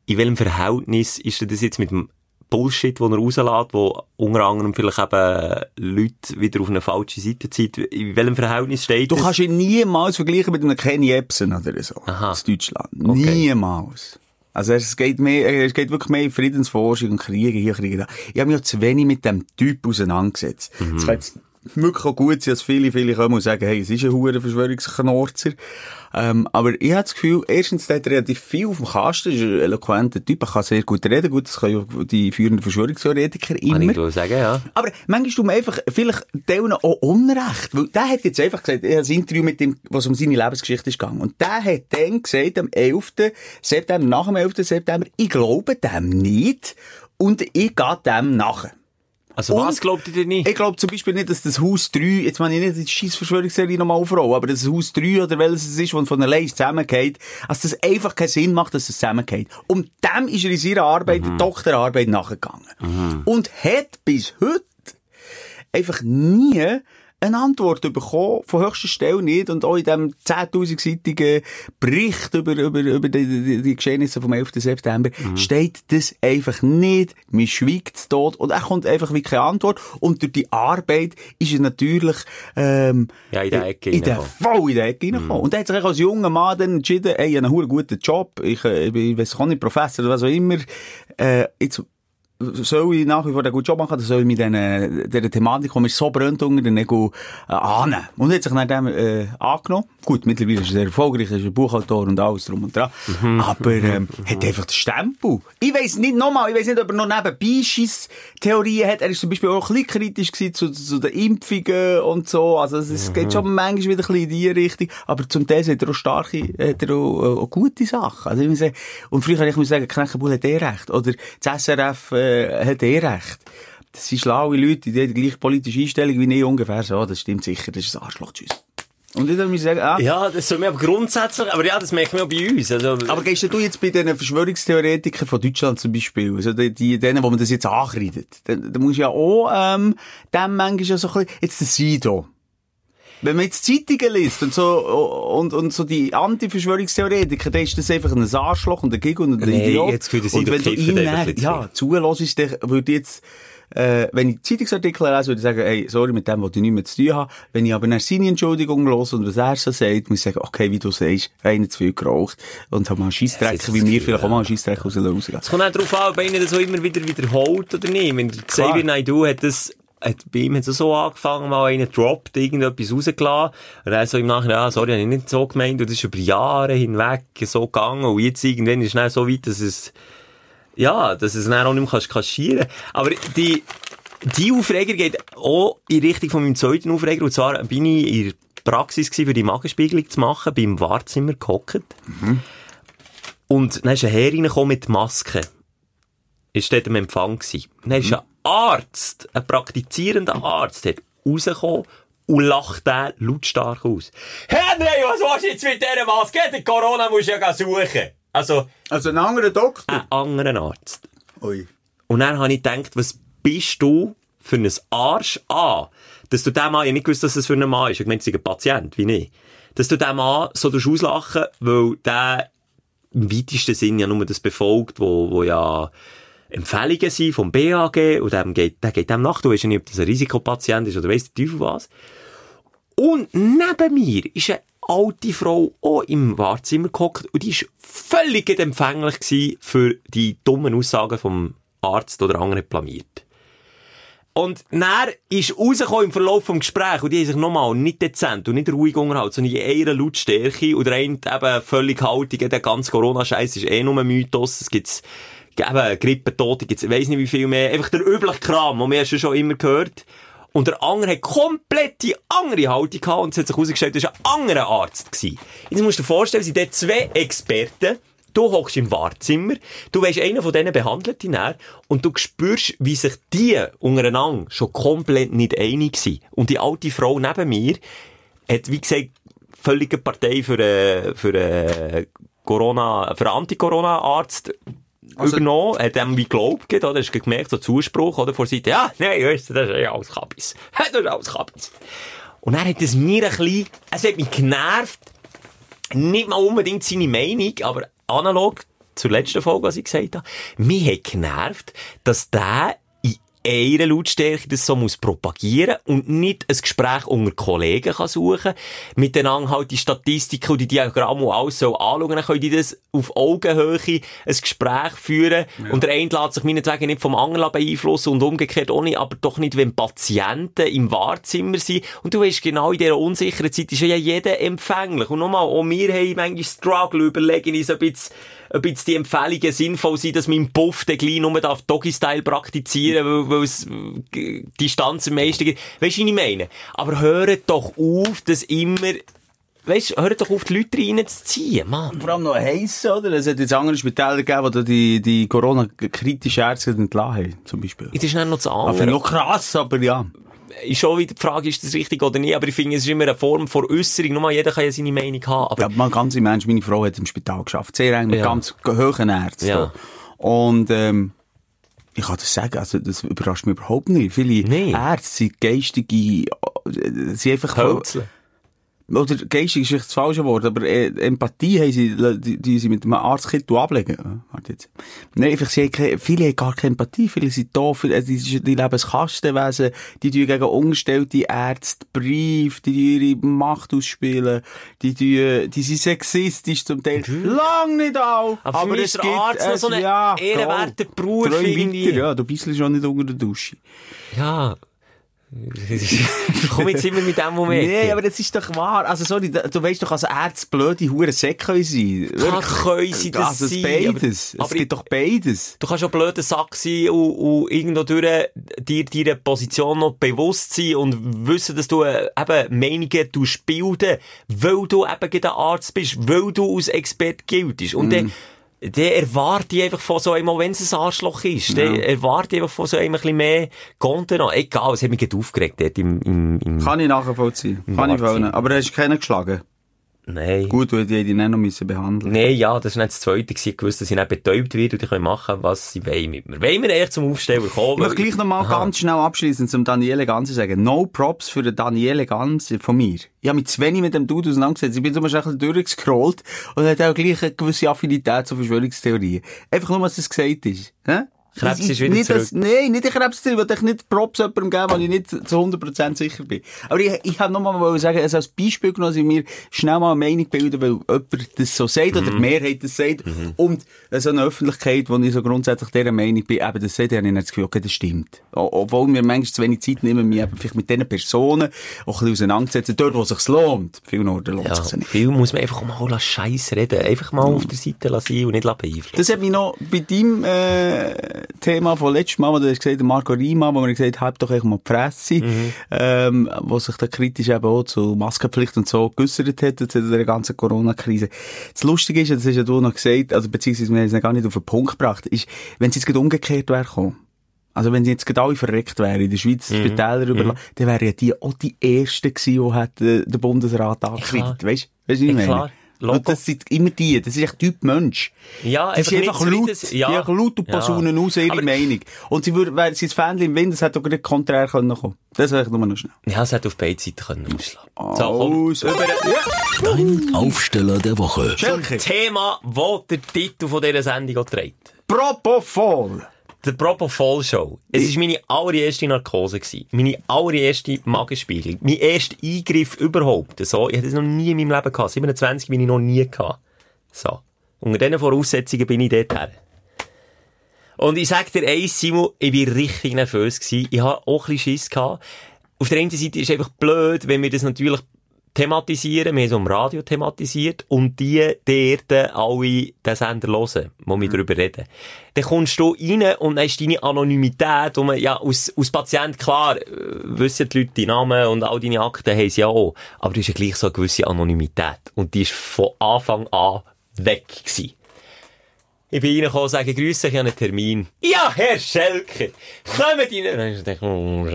in welchem Verhältnis ist das jetzt mit dem Bullshit, den er rauslässt, wo unter anderem vielleicht eben Leute wieder auf eine falsche Seite zieht. In welchem Verhältnis steht Du das? kannst ihn niemals vergleichen mit einem Kenny Epson oder so. Aha. Aus Deutschland. Okay. Niemals. Also es geht mehr, es geht wirklich mehr in Friedensforschung und Kriege hier, Kriege da. Ich habe mich ja zu wenig mit dem Typ auseinandergesetzt. Kann jetzt wirklich auch gut sein, dass viele, viele kommen und sagen, hey, es ist ein hoher Verschwörungsknorzer. Ähm, aber ich habe das Gefühl, erstens, der hat relativ viel auf dem Kasten, ist ein eloquenter Typ, er kann sehr gut reden, gut, das können die führenden Verschwörungstheoretiker Kann immer. ich wohl sagen, ja. Aber manchmal tut man einfach, vielleicht teilen auch Unrecht. Weil der hat jetzt einfach gesagt, er hat ein Interview mit dem, was um seine Lebensgeschichte ist gegangen. Und der hat dann gesagt, am 11. September, nach dem 11. September, ich glaube dem nicht. Und ich gehe dem nach. Also Und- was glaubt ihr denn nicht? Ich glaube zum Beispiel nicht, dass das Haus 3, jetzt meine ich nicht die scheiß Verschwörungsserie nochmal aufrollen, aber dass das Haus 3 oder welches es ist, das von allein zusammengeht, dass das einfach keinen Sinn macht, dass es zusammengeht. Und dem ist er in seiner Arbeit, der Doktorarbeit, nachgegangen. Und hat bis heute einfach nie eine Antwort bekommen, von höchster Stelle nicht, und auch in dem 10.000-seitigen Bericht über, über, über die, die, die Geschehnisse vom 11. September steht das einfach nicht. Man schweigt tot und er kommt einfach wie keine Antwort. Und durch die Arbeit ist er natürlich, ähm, Ja, in der Ecke in der, voll in der Ecke reingekommen. Und er hat sich als junger Mann dann entschieden, ey, ich habe einen guten Job, ich, äh, ich weiss auch nicht, Professor oder was auch immer, äh, jetzt, soll ich nach wie vor einen guten Job machen, oder soll ich mit dieser, dieser Thematik, die mir so brennt unter den Nägeln, äh, annehmen? Und er hat sich dann dem, äh, angenommen. Gut, mittlerweile ist er sehr erfolgreich, er ist ein Buchautor und alles drum und dran. Aber, ähm, hat einfach den Stempel. Ich weiss nicht nochmal, ich weiss nicht, ob er noch nebenbei Theorien hat. Er ist zum Beispiel auch ein bisschen kritisch zu, zu den Impfungen und so. Also, es, es geht schon manchmal wieder ein bisschen in die Richtung. Aber zum Teil hat er auch starke, hat er auch, äh, auch gute Sachen. Also, ich muss sagen, und früher habe ich muss sagen, Kneckenbull hat eh recht. Oder das SRF, äh, hat eh recht. Das sind schlaue Leute, die haben die gleiche politische Einstellung wie ich ungefähr so. Das stimmt sicher. Das ist ein Arschloch. Tschüss. Und ich muss sagen, ah, Ja, das soll mir aber grundsätzlich, aber ja, das merken wir auch bei uns. Also, Aber gehst du jetzt bei den Verschwörungstheoretikern von Deutschland zum Beispiel, also die, die denen, wo man das jetzt ankreidet, dann, dann musst du ja auch, ähm, dem manchmal ja so ein bisschen, jetzt der Sido. Wenn man jetzt Zeitungen liest und so, und, und so die Anti-Verschwörungstheoretiker, dann ist das einfach ein Arschloch und ein Gig und ein Nee, Idiot. jetzt sich und wenn du einfach dann, ja, zuhörst, dann würde jetzt, äh, wenn ich Zeitungsartikel lese, würde ich sagen, ey, sorry, mit dem wollte ich nichts mehr zu tun haben. Wenn ich aber nach seine Entschuldigung los und was er so sagt, muss ich sagen, okay, wie du sagst, einer zu viel geraucht und habe mal einen Scheissdreck, wie mir Gefühl, vielleicht auch mal einen Scheissdreck rausgehen. Es kommt auch darauf an, ob einer das so immer wieder wiederholt oder nicht. Wenn Xavier Naidoo hat das, hat, bei ihm hat es so angefangen, mal einen droppt, irgendetwas rausgelassen. Und er so im Nachhinein, ah, sorry, habe ich nicht so gemeint. Und das ist über Jahre hinweg so gegangen. Und jetzt irgendwann ist es dann so weit, dass es, ja, dass es dann auch nicht mehr kannst kaschieren Aber die, die Aufreger geht auch in Richtung von meinem zweiten Aufreger. Und zwar bin ich in der Praxis gewesen, für die Magenspiegelung zu machen, beim Wartezimmer gehockt. Und dann ist ein Herr reingekommen mit Maske. Ist dort am Empfang gewesen. Dann ist ein Arzt, ein praktizierender Arzt, hat rausgekommen und lacht den lautstark aus. Henry, was willst du jetzt mit dieser Maske? Die Corona musst du ja suchen. Also, Also ein anderer Doktor? ein anderer Arzt. Ui. Und dann habe ich gedacht, was bist du für ein Arsch an? Dass du dem Mann, ich nicht gewusst, dass das für ein Mann ist. Ich meine, es ist ein Patient, wie nicht. Dass du dem Mann so auslachen, weil der im weitesten Sinn ja nur das befolgt, wo, wo ja Empfehlungen sind vom BAG und dem geht, der geht dem nach. Du weißt ja nicht, ob das ein Risikopatient ist oder weiss der Teufel was. Und neben mir ist eine alte Frau auch im Wartezimmer gehockt und die war völlig empfänglich für die dummen Aussagen vom Arzt oder anderen blamiert. Und dann ist rausgekommen im Verlauf des Gesprächs, und die haben sich nochmal nicht dezent und nicht ruhig unterhalten, sondern in einer Lautstärke, und der eben völlig haltig, der ganze Corona-Scheiß ist eh nur ein Mythos, es gibt's eben, Grippetote gibt's, weiss nicht wie viel mehr, einfach der übliche Kram, den wir schon immer gehört. Und der andere hat komplett die andere Haltung gehabt und es hat sich herausgestellt, das war ein anderer Arzt. Gewesen. Jetzt musst du dir vorstellen, es sind dort zwei Experten, Du hockst im Wartezimmer, du weisst, einer von denen behandelt dich näher und du spürst, wie sich die untereinander schon komplett nicht einig sind. Und die alte Frau neben mir hat, wie gesagt, völlige Partei für, äh, für, äh, Corona, für Anti-Corona-Arzt Also- übernommen, hat dem wie geglaubt, oder? Hast du gemerkt, so Zuspruch, oder? Vor Seite, ja, nein, weißt du, das ist ja alles Kabis. Das ist alles Kabis. Und dann hat es mir ein bisschen, es hat mich genervt, nicht mal unbedingt seine Meinung, aber analog zur letzten Folge, was ich gesagt habe, mich hat genervt, dass der einer Lautstärke das so muss propagieren und nicht ein Gespräch unter Kollegen kann suchen, miteinander halt die Statistiken und die Diagramme und alles so anschauen, dann können die das auf Augenhöhe ein Gespräch führen. Und der eine lässt sich meinetwegen nicht vom anderen beeinflussen und umgekehrt auch nicht, aber doch nicht, wenn Patienten im Wahrzimmer sind. Und du weißt genau, in dieser unsicheren Zeit ist ja jeder empfänglich. Und nochmal, auch wir haben manchmal Struggle, überlegen uns ein bisschen, ob jetzt die Empfehlungen sinnvoll sind, dass man im Puff den gleich nur darf Doggy-Style praktizieren, weil, weil es äh, Distanz am meisten gibt. Weißt du, was ich meine? Aber hört doch auf, dass immer, weißt du, hört doch auf, die Leute reinzuziehen, Mann. Vor allem noch heiß, oder? Es hat jetzt andere Spitäler gegeben, da die, die Corona-kritischen Ärzte entlassen haben, zum Beispiel. Das ist dann noch das Aber andere. noch krass, aber ja. Ist schon wieder die Frage, ist das richtig oder nicht, aber ich finde, es ist immer eine Form von Äußerung. Nur jeder kann ja seine Meinung haben, aber Ja, mal ganz im Ernst, meine Frau hat im Spital geschafft. Sehr eng mit Ja. ganz hohen Ärzten. Ja. Und, ähm, ich kann das sagen, also, das überrascht mich überhaupt nicht. Viele Nee. Ärzte sind geistige, äh, sind einfach, Hölzle. Oder geistig ist vielleicht das falsche Wort, aber äh, Empathie haben sie, die, die sie mit einem Arztkittel ablegen. Warte jetzt. Nein, einfach, sie haben keine, viele haben gar keine Empathie, viele sind da, viele, also, die, die leben Kastenwesen, die tun gegen ungestellte Ärzte Brief, die tun ihre Macht ausspielen, die tun, die sind sexistisch zum Teil. Lang nicht all, Aber ist der Arzt noch so ein ehrenwerter Beruf Träum irgendwie. weiter, ja, du bist schon nicht unter der Dusche. ja. Komm jetzt immer mit dem Moment. Nee, aber das ist doch wahr. Also, sorry, du weißt doch, als Ärzte blöde Hure Säcke können sein. Klar können sie das also, sein, beides. aber- es gibt doch beides. Du kannst auch blöder Sack sein und, und irgendwo durch dir deiner Position noch bewusst sein und wissen, dass du äh, eben Meinungen tust bilden, weil du eben ein Arzt bist, weil du als Experte giltest. Und dann, dann erwarte ich einfach von so einem, wenn es ein Arschloch ist, dann erwarte ich einfach von so einem ein bisschen mehr Kontenance. Egal, es hat mich gerade aufgeregt dort im, im, im Kann ich nachvollziehen. Kann ich Wahnsinn. wollen. Aber du hast keinen geschlagen. Nein. Gut, du hättest ihn nicht noch müssen behandeln Nein, ja, das war nicht das Zweite. Ich wusste, dass sie nicht betäubt wird und die können machen, was sie wollen mit mir. Wollen wir echt zum Aufsteller kommen? Ich möchte gleich noch mal ganz schnell abschließend zum Daniele Ganze sagen. No Props für den Daniele Ganze von mir. Ich habe mich zu wenig mit dem Dude auseinandergesetzt. Ich bin zum Beispiel ein bisschen durchgescrollt und hat auch gleich eine gewisse Affinität zu Verschwörungstheorien. Einfach nur, was das gesagt ist. Hä? Krebs Ich- ist wieder nicht, zurück. Nein, nicht der Krebs, ich will euch nicht Props jemandem geben, wo ich nicht zu 100% sicher bin. Aber ich, ich habe nochmal mal sagen, also als Beispiel genommen, dass ich mir schnell mal eine Meinung bilden, weil jemand das so sagt, Mhm. oder die Mehrheit das sagt, und so eine Öffentlichkeit, wo ich so grundsätzlich dieser Meinung bin, eben das sagt, habe ich nicht das Gefühl, okay, das stimmt. Obwohl wir manchmal zu wenig Zeit nehmen, mich eben vielleicht mit diesen Personen auch ein bisschen auseinandersetzen, dort, wo es sich lohnt. Viel Orten lohnt Ja, es sich nicht. viel muss man einfach mal Scheiß reden. Einfach mal auf der Seite lassen und nicht beeinflussen. Das hat mich noch bei deinem äh, Thema von letztem Mal, wo du hast gesagt der Marco Rima, wo wir gesagt halt doch echt mal die Fresse, ähm, wo sich da kritisch eben auch zu Maskenpflicht und so geäussert hat, zu der ganzen Corona-Krise. Das Lustige ist, das hast ja du noch gesagt, also beziehungsweise wir haben es gar nicht auf den Punkt gebracht, ist, wenn es jetzt gerade umgekehrt wäre gekommen, also wenn sie jetzt gerade alle verreckt wären, in der Schweiz die Spitäler überlassen, dann wären ja die auch die Ersten gewesen, die hätten äh, den Bundesrat angekreidet. klar. Weißt du, weißt du, ich meine? klar. Logo. Das sind immer die, das ist echt Typ Mensch. Ja, Die sind einfach nicht laut, zufrieden- ja. die haben laut und Ja. Posaunen raus ihre Aber- Meinung. Und sie würden, wären sie das Fähnchen im Wind, das hätte doch gerade konträr können kommen. Das wäre ich nur noch schnell. Ja, es hätte auf beide Seiten können ausschlagen. So, komm. Über Dein Aufsteller der Woche. zum Thema, wo der Titel von dieser Sendung auch trägt. Propofol. Der Propofol Show. Es war meine allererste Narkose. Gewesen. Meine allererste Magenspiegelung. Mein erster Eingriff überhaupt. So, ich hatte das noch nie in meinem Leben gehabt. 27 bin ich noch nie gehabt. So. Unter diesen Voraussetzungen bin ich dort her. Und ich sag dir eins, Simon, ich bin richtig nervös gewesen. Ich hatte auch ein bisschen Schiss gehabt. Auf der einen Seite ist es einfach blöd, wenn wir das natürlich thematisieren, wir haben es am Radio thematisiert und die dort alle den Sender hören, wo wir darüber reden. Dann kommst du rein und dann ist deine Anonymität, wo man, ja, als, als Patient, klar, äh, wissen die Leute die Namen und all deine Akten haben sie ja auch, aber du hast ja gleich so eine gewisse Anonymität und die ist von Anfang an weg gewesen. Ich bin reingekommen und sage, grüße, ich habe einen Termin. Ja, Herr Schelker, kommen rein. Dann ich gedacht, oh,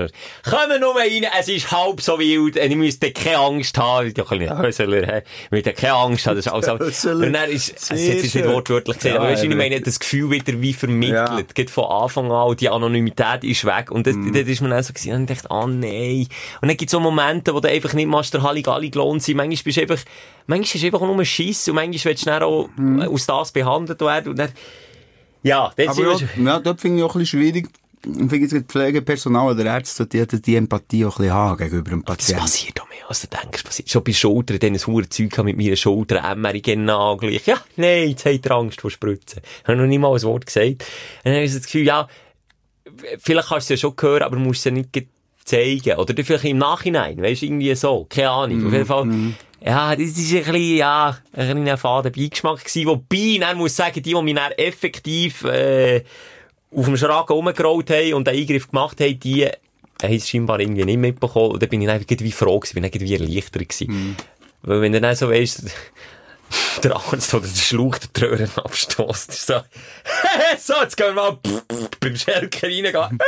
kommen nur rein, es ist halb so wild, und ich müsste keine Angst haben. Ich dachte, ja, Hösler, müsste keine Angst haben, das ist alles. Und dann ist, es hat jetzt nicht wortwörtlich gesehen, Ja, aber weißt ich meine, das Gefühl wieder wie vermittelt, Ja. geht von Anfang an, die Anonymität ist weg, und das, Mhm. das ist mir dann so gewesen, und ich dachte, ah, nein. Und dann gibt es so Momente, wo du einfach nicht machst, der Halligalli gelohnt sein, manchmal bist du einfach, manchmal ist einfach nur ein Schiss, und manchmal willst du dann auch Mhm. aus das behandelt werden, und dann, ja, das Aber ist, ja, ja, dort finde ich auch ein bisschen schwierig. Ich finde jetzt gerade Pflegepersonal oder Ärzte, die, die, die Empathie auch ein bisschen haben gegenüber dem Das Patienten. passiert auch mehr, als du denkst. Passiert. Schon bei Schultern, dann ein hohes Zeug mit meiner Schulter, MRI genau gleich. Ja, nein, jetzt habt ihr Angst vor Spritzen. Ich habe noch nicht mal ein Wort gesagt. Und dann habe ich das Gefühl, ja, vielleicht kannst du es ja schon hören, aber musst es ja nicht ge- zeigen. Oder vielleicht im Nachhinein, weißt du, irgendwie so. Keine Ahnung. Auf jeden Fall, ja, das ist ein bisschen, ja, ein kleiner faden Beigeschmack gewesen. Wobei, dann muss ich sagen, die, die mich dann effektiv, äh, auf dem Schragen rumgerollt haben und einen Eingriff gemacht haben, die haben es scheinbar irgendwie nicht mitbekommen. Und dann bin ich dann irgendwie froh gewesen, bin irgendwie erleichtert gewesen. Weil wenn du dann so weisst, der Arzt oder der Schlauch der Tröhren abstößt, ist so, so, jetzt gehen wir mal beim Schelker reingehen.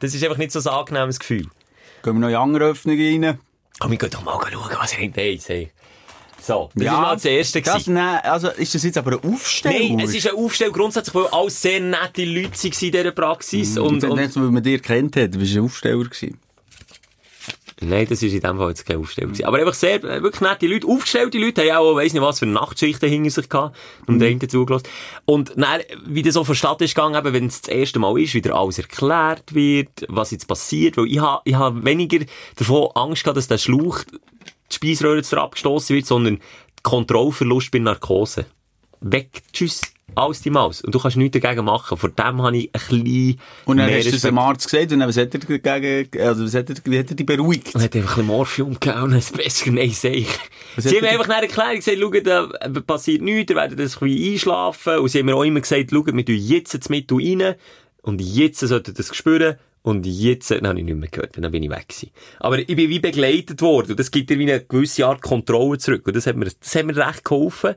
Das ist einfach nicht so ein angenehmes Gefühl. Gehen wir noch in andere Öffnungen rein? Komm, wir gehen doch mal schauen, was er hinten hat. So, das ist mal das Erste Das, nein, also, ist das jetzt aber eine Aufstellung? Nein, es ist ein Aufstell grundsätzlich, weil alles sehr nette Leute waren in dieser Praxis. Und, Und, und, und, nicht, weil man dir kennt hat, du bist ein Aufsteller gewesen. Nein, das ist in dem Fall jetzt keine Aufstellung. gewesen. Aber einfach sehr, äh, wirklich nette Leute. Aufgestellte Leute haben auch, weiss nicht was für Nachtschichten hinter sich gehabt. Und mhm. den zugelassen. Und dann, wie das so vonstatten ist gegangen, eben, wenn es das erste Mal ist, wieder alles erklärt wird, was jetzt passiert. Weil ich habe, ich habe weniger davon Angst gehabt, dass der Schlauch, die Speiseröhre abgestoßen wird, sondern Kontrollverlust bei Narkose. Weg, tschüss. Alles die Maus. Und du kannst nichts dagegen machen. Vor dem habe ich ein bisschen Und dann hast du es dem Arzt gesagt und dann, was hat er dagegen, also, was hat er, wie hat er dich beruhigt? Und hat einfach ein bisschen Morphium gegeben und es besser nein sag Was Sie haben mir er- einfach nachher erklärt, gesagt, schaut, da passiert nichts, ihr werdet das ein bisschen einschlafen. Und sie haben mir auch immer gesagt, schaut, wir tun jetzt das Mittel rein und jetzt solltet ihr das spüren. Und jetzt, dann habe ich nicht mehr gehört, dann bin ich weg gewesen. Aber ich bin wie begleitet worden und das gibt dir wie eine gewisse Art Kontrolle zurück. Und das hat mir, das hat mir recht geholfen.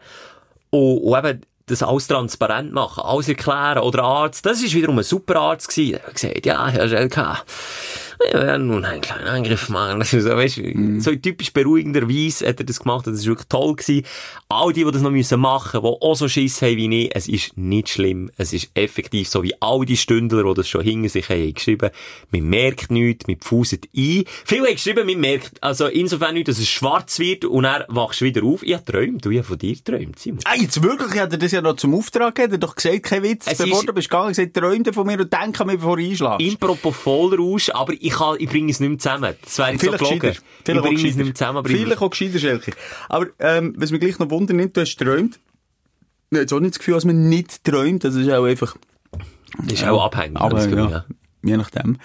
Und, und eben, das alles transparent machen, alles erklären. Oder Arzt, das ist wiederum ein super Arzt gewesen. Der hat gesagt, ja, Herr Schelka, wir werden nun einen kleinen Angriff machen. Das ist so, weißt, du, so typisch beruhigender Weise hat er das gemacht. Das ist wirklich toll gewesen. All die, die das noch müssen machen, die auch so Schiss haben wie ich, es ist nicht schlimm. Es ist effektiv so wie all die Stündler, die das schon hinter sich haben geschrieben. Man merkt nichts, man pfuset ein. Viele haben geschrieben, man merkt, also insofern nicht, dass es schwarz wird und dann wachst wieder auf. Ich habe träumt, du, ich habe von dir geträumt, Simon. Ah, jetzt wirklich, hat er das ja noch zum Auftrag gegeben, er hat doch gesagt, kein Witz, Es bevor ist- du bist gegangen, gesagt, träum von mir und denk an mich, bevor du einschläfst. Im Propofol-Rausch, aber ich, kann, ich bringe es nicht mehr zusammen. Das wäre jetzt so Vielleicht gelogen. gescheiter. Ich bringe es nicht mehr zusammen, aber ich- Vielleicht auch gescheiter, Schelke. Aber, ähm, was mich gleich noch wundert, du hast geträumt. Ich habe jetzt auch nicht das Gefühl, dass man nicht träumt. Das ist auch einfach, Das ist auch abhängig. aber, Gefühl, ja, ja. Je nachdem.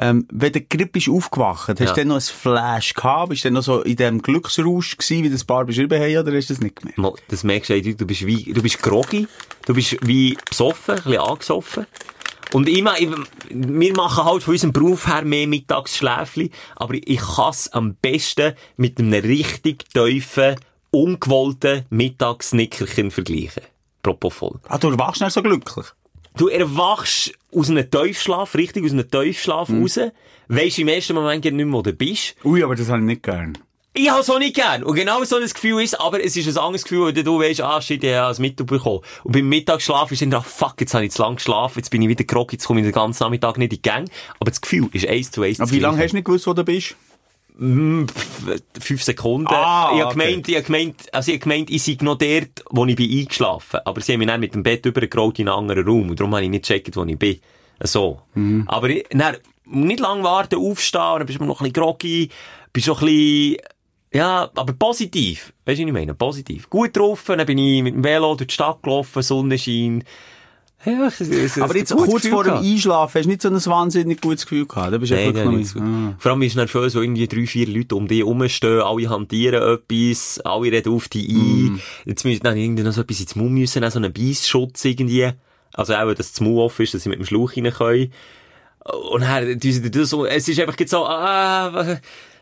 Ähm, wenn der Grip bist aufgewacht, hast Ja. du dann noch ein Flash gehabt? Bist du dann noch so in dem Glücksrausch gewesen, wie das Paar beschrieben haben, oder hast du das nicht gemerkt? Mal, Das merkst du du bist wie, du bist groggy, du bist wie besoffen, ein bisschen angesoffen. Und immer, wir machen halt von unserem Beruf her mehr Mittagsschläfli, aber ich kann es am besten mit einem richtig tiefen, ungewollten Mittagsnickerchen vergleichen. Propofol. Ah, du wachst nicht so glücklich. Du erwachst aus einem Tiefschlaf, richtig aus einem Tiefschlaf raus, weisst im ersten Moment nicht mehr, wo du bist. Ui, aber das habe ich nicht gern. Ich habe so nicht gern. Und genau so ein Gefühl ist, aber es ist ein anderes Gefühl, wenn du weißt, ah, shit, ich habe das Mittel bekommen. Und beim Mittagsschlaf ist dann, ah, fuck, jetzt habe ich zu lang geschlafen, jetzt bin ich wieder groggy, jetzt komme ich den ganzen Nachmittag nicht in die Gang. Aber das Gefühl ist eins zu eins. Aber wie lange hast du nicht gewusst, wo du bist? Fünf Sekunden. Ah, ich habe okay. gemeint, ich habe gemeint, also ich habe gemeint, ich sei noch dort, wo ich bin eingeschlafen. Aber sie haben mich dann mit dem Bett übergerollt in einen anderen Raum. Und darum habe ich nicht gecheckt, wo ich bin. So. Mhm. Aber ich, dann, nicht lange warten, aufstehen, dann bist du noch ein bisschen groggy, bist so ein bisschen, ja, aber positiv. Weißt du, was ich meine? Positiv. Gut drauf, dann bin ich mit dem Velo durch die Stadt gelaufen, Sonnenschein. Ja, ich, ich, Aber jetzt kurz Gefühl vor dem. Einschlafen hast du nicht so ein wahnsinnig gutes Gefühl gehabt. Da bist du Nein, noch nicht so. Ah. Vor allem ist es nervös, so irgendwie drei, vier Leute um dich herumstehen, alle hantieren etwas, alle reden auf dich ein. Jetzt müssen dann irgendwie noch so etwas ins Mund müssen, auch so einen Beissschutz irgendwie. Also auch, dass das Mund offen ist, dass sie mit dem Schlauch rein können. Und dann, das es ist einfach so, ah,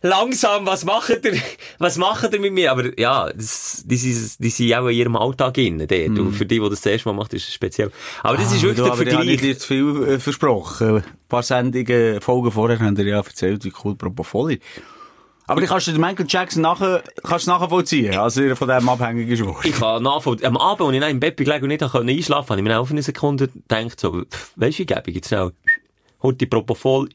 langsam, was macht ihr, was macht ihr mit mir? Aber ja, das, die, sind, die sind auch in ihrem Alltag drin. dort. Und für die, die das das erste Mal macht, ist es speziell. Aber das ist Ah, wirklich du, der habe ich Vergleich. dir zu viel äh, versprochen. Ein paar Sendungen, Folgen vorher haben dir ja erzählt, wie cool Propofoli. Aber du kannst du den Michael Jackson nachher, kannst du nachvollziehen, als er von dem abhängig ist worden. Ich kann nachvollziehen. Am Abend, als ich im Bett gelegen und nicht konnte einschlafen, habe ich mir auch für eine Sekunde gedacht, so, weisst du, wie gäbe ich jetzt schnell, holt die Propofol,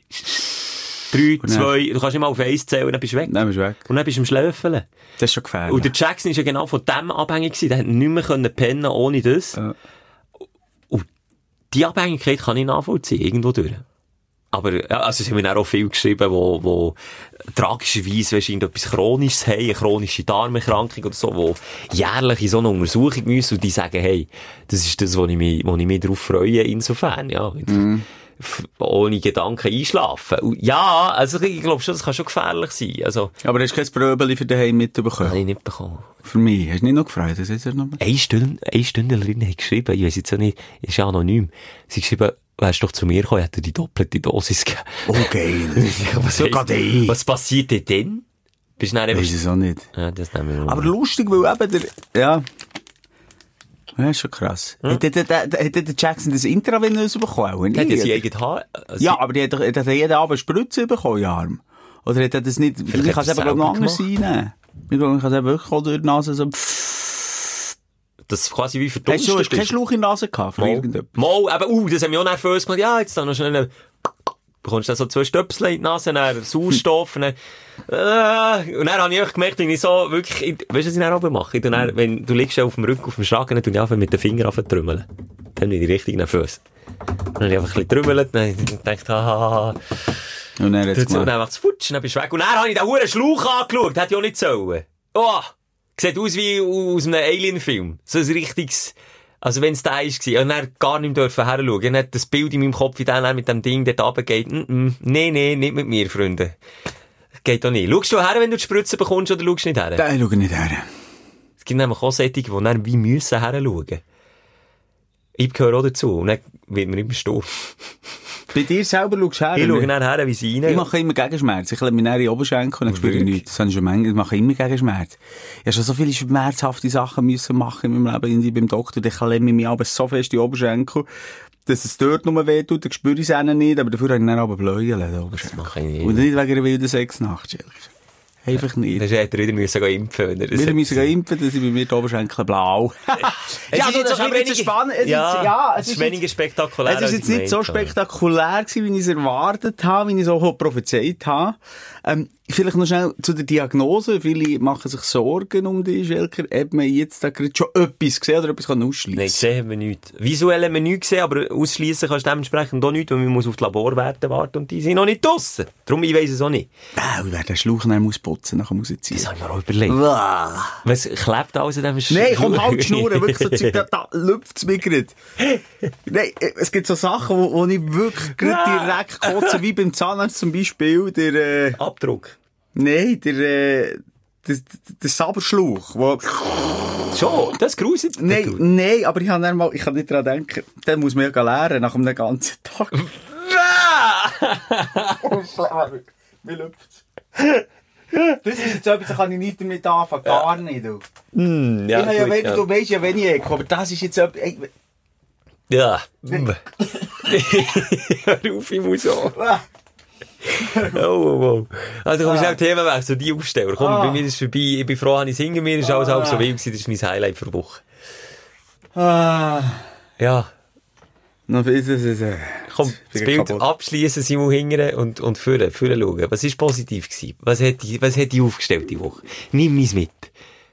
drei, dann- zwei, du kannst nicht mal auf eins zählen und dann bist du weg. Dann bist du weg. Und dann bist du am Schlöfeln. Das ist schon gefährlich. Und der Jackson ist ja genau von dem abhängig gewesen. Der hat nicht mehr können pennen ohne das. Ja. Und die Abhängigkeit kann ich nachvollziehen, irgendwo durch. Aber, ja, also, sie haben mir auch viel geschrieben, wo, wo tragischerweise, weisst du, irgendetwas Chronisches haben, eine chronische Darmerkrankung oder so, wo jährlich in so eine Untersuchung müssen und die sagen, hey, das ist das, wo ich mich, wo ich mich drauf freue, insofern, ja. F- Ohne Gedanken einschlafen. Und ja, also, ich glaube schon, das kann schon gefährlich sein. Also, Aber hast du kein Bröbeli für daheim mitbekommen? habe ich nicht bekommen. Für mich. Hast du nicht noch gefreut? Das ist ja noch... Eine Stunde, eine Stündlerin hat geschrieben, ich weiss jetzt auch nicht, ist anonym. Sie hat geschrieben, wärst doch zu mir gekommen, hätte die doppelte Dosis gegeben. Oh, geil. was, Sogar heisst- die. was passiert denn dann? Bist du dann einfach... Weiß es auch nicht. Ja, das nehmen wir. Aber lustig, weil eben der, ja. Ja, ist schon krass. Hat der, der, der, hat der Jackson das Intravenös bekommen? hat ja Nie? sein eigenes Haar... Ja, aber die hat hat er jeden Abend Spritze bekommen, in Arm. Oder hat er das nicht, Vielleicht ich kann es er eben, ich, noch anders sein. Ich glaube, ich kann es eben wirklich auch durch die Nase so, Das quasi wie Hast du verdunstet hast keinen ist. Schluch in die Nase gehabt, Mal, mal, eben, uh, das haben wir auch nervös gemacht. Ja, jetzt dann noch schnell... Bekommst du dann so zwei Stöpsel in die Nase, dann Sauerstoff, und dann, äh, und dann habe ich gemerkt, wenn ich so wirklich, ich, weißt du, was ich dann oben mache? Dann, wenn du liegst auf dem Rücken, auf dem Schragen, dann tu ich einfach mit den Fingern auf trümmeln. Dann bin ich richtig nervös. Dann habe ich einfach ein bisschen trümmelt, dann gedacht, haha, Und dann hat und es dann gemacht. zu futsch, dann bist du weg. Und dann habe ich den huren Schlauch angeschaut, hätte ich auch nicht sollen. Oh! Sieht aus wie aus einem Alien-Film. So ein richtiges, also wenn es da ist gewesen, und dann gar nicht mehr dürfen heranschauen. Dann das Bild in meinem Kopf, wie der mit dem Ding dort runtergeht. Mm -mm. Nee, nee, nicht mit mir, Freunde. Geht doch nicht. Schaust du her, wenn du die Spritze bekommst, oder schaust du nicht her? Da schau ich nicht her. Es gibt nämlich auch solche, die dann wie müssen heranschauen. Ich gehöre auch dazu. Und dann wird mir immer stumm. Bei dir selber schaust du her. Ich schaue dann her, wie sie Ich rein. mache immer Gegenschmerz. Ich lege mich näher Oberschenkel und dann spüre ich nichts. Das habe ich schon manchmal. Ich mache immer Gegenschmerz. Ich habe schon so viele schmerzhafte Sachen müssen machen in meinem Leben. Irgendwie beim Doktor. Ich klemme mich aber so fest den Oberschenkel, dass es dort nur weh tut. Dann spüre ich es nicht. Aber dafür habe ich dann aber den Oberschenkel. mache ich nicht. Und nicht wegen einer wilden Sexnacht, Schelker. Einfach nicht. Dann hätte er wieder müssen impfen wenn er das Wir hat müssen impfen, dann sind bei mir die Oberschenkel blau. Es ja, ist jetzt das ist jetzt weniger- spannend. Es Ja, ist, ja, es ist weniger spektakulär, Es ist als jetzt ich nicht so spektakulär gewesen, wie ich es erwartet habe, wie ich es auch prophezeit habe. Ähm, vielleicht noch schnell zu der Diagnose. Viele machen sich Sorgen um dich, Schelker. Ob man jetzt da gerade schon etwas gesehen oder etwas kann ausschließen Nein, gesehen haben wir nichts. Visuell haben wir nichts gesehen, aber ausschließen kannst du dementsprechend auch nichts, weil man muss auf die Laborwerte warten und die sind noch nicht draussen. Darum, ich weiss es auch nicht. Ah, und wer den Schlauch dann muss putzen, dann muss er ziehen. Das habe ich mir auch überlegt. Uah. Was klebt alles an diesem Nein, komm, halt schnurren, wirklich so Zeug, da, da lüpft's mir gerade. Nein, äh, es gibt so Sachen, wo, wo ich wirklich direkt kotze, wie beim Zahnarzt zum Beispiel, der, äh, Abdruck. nein, der, äh, der, der Saberschlauch, wo, Schon, das ist gruselig. nein, nein, aber ich habe ich kann nicht dran denken, den muss man ja lernen, nach einem ganzen Tag. Wie lüpft's? Das ist jetzt etwas, da kann ich nicht damit anfangen, gar nicht, du. Hm, Ja, ich habe ja gut, wenig, ja. du weißt ja wenig Echo, aber das ist jetzt etwas, ey, Ja. Hör auf, ich muss auch. Ah. Oh, oh, oh. Also komm, schnell Thema weg, so die Aufsteller. Komm, Ah. bei mir ist es vorbei. Ich bin froh, dass ich es hinter mir ist alles halb so wild gewesen. Das ist mein Highlight für die Woche. Ah. Ja. Noch ist es, es, äh, Komm, das Bild abschließen, Simon hingern und, und führen, führen schauen. Was ist positiv gewesen? Was hat die, was hat die aufgestellt die Woche? Nimm mich mit.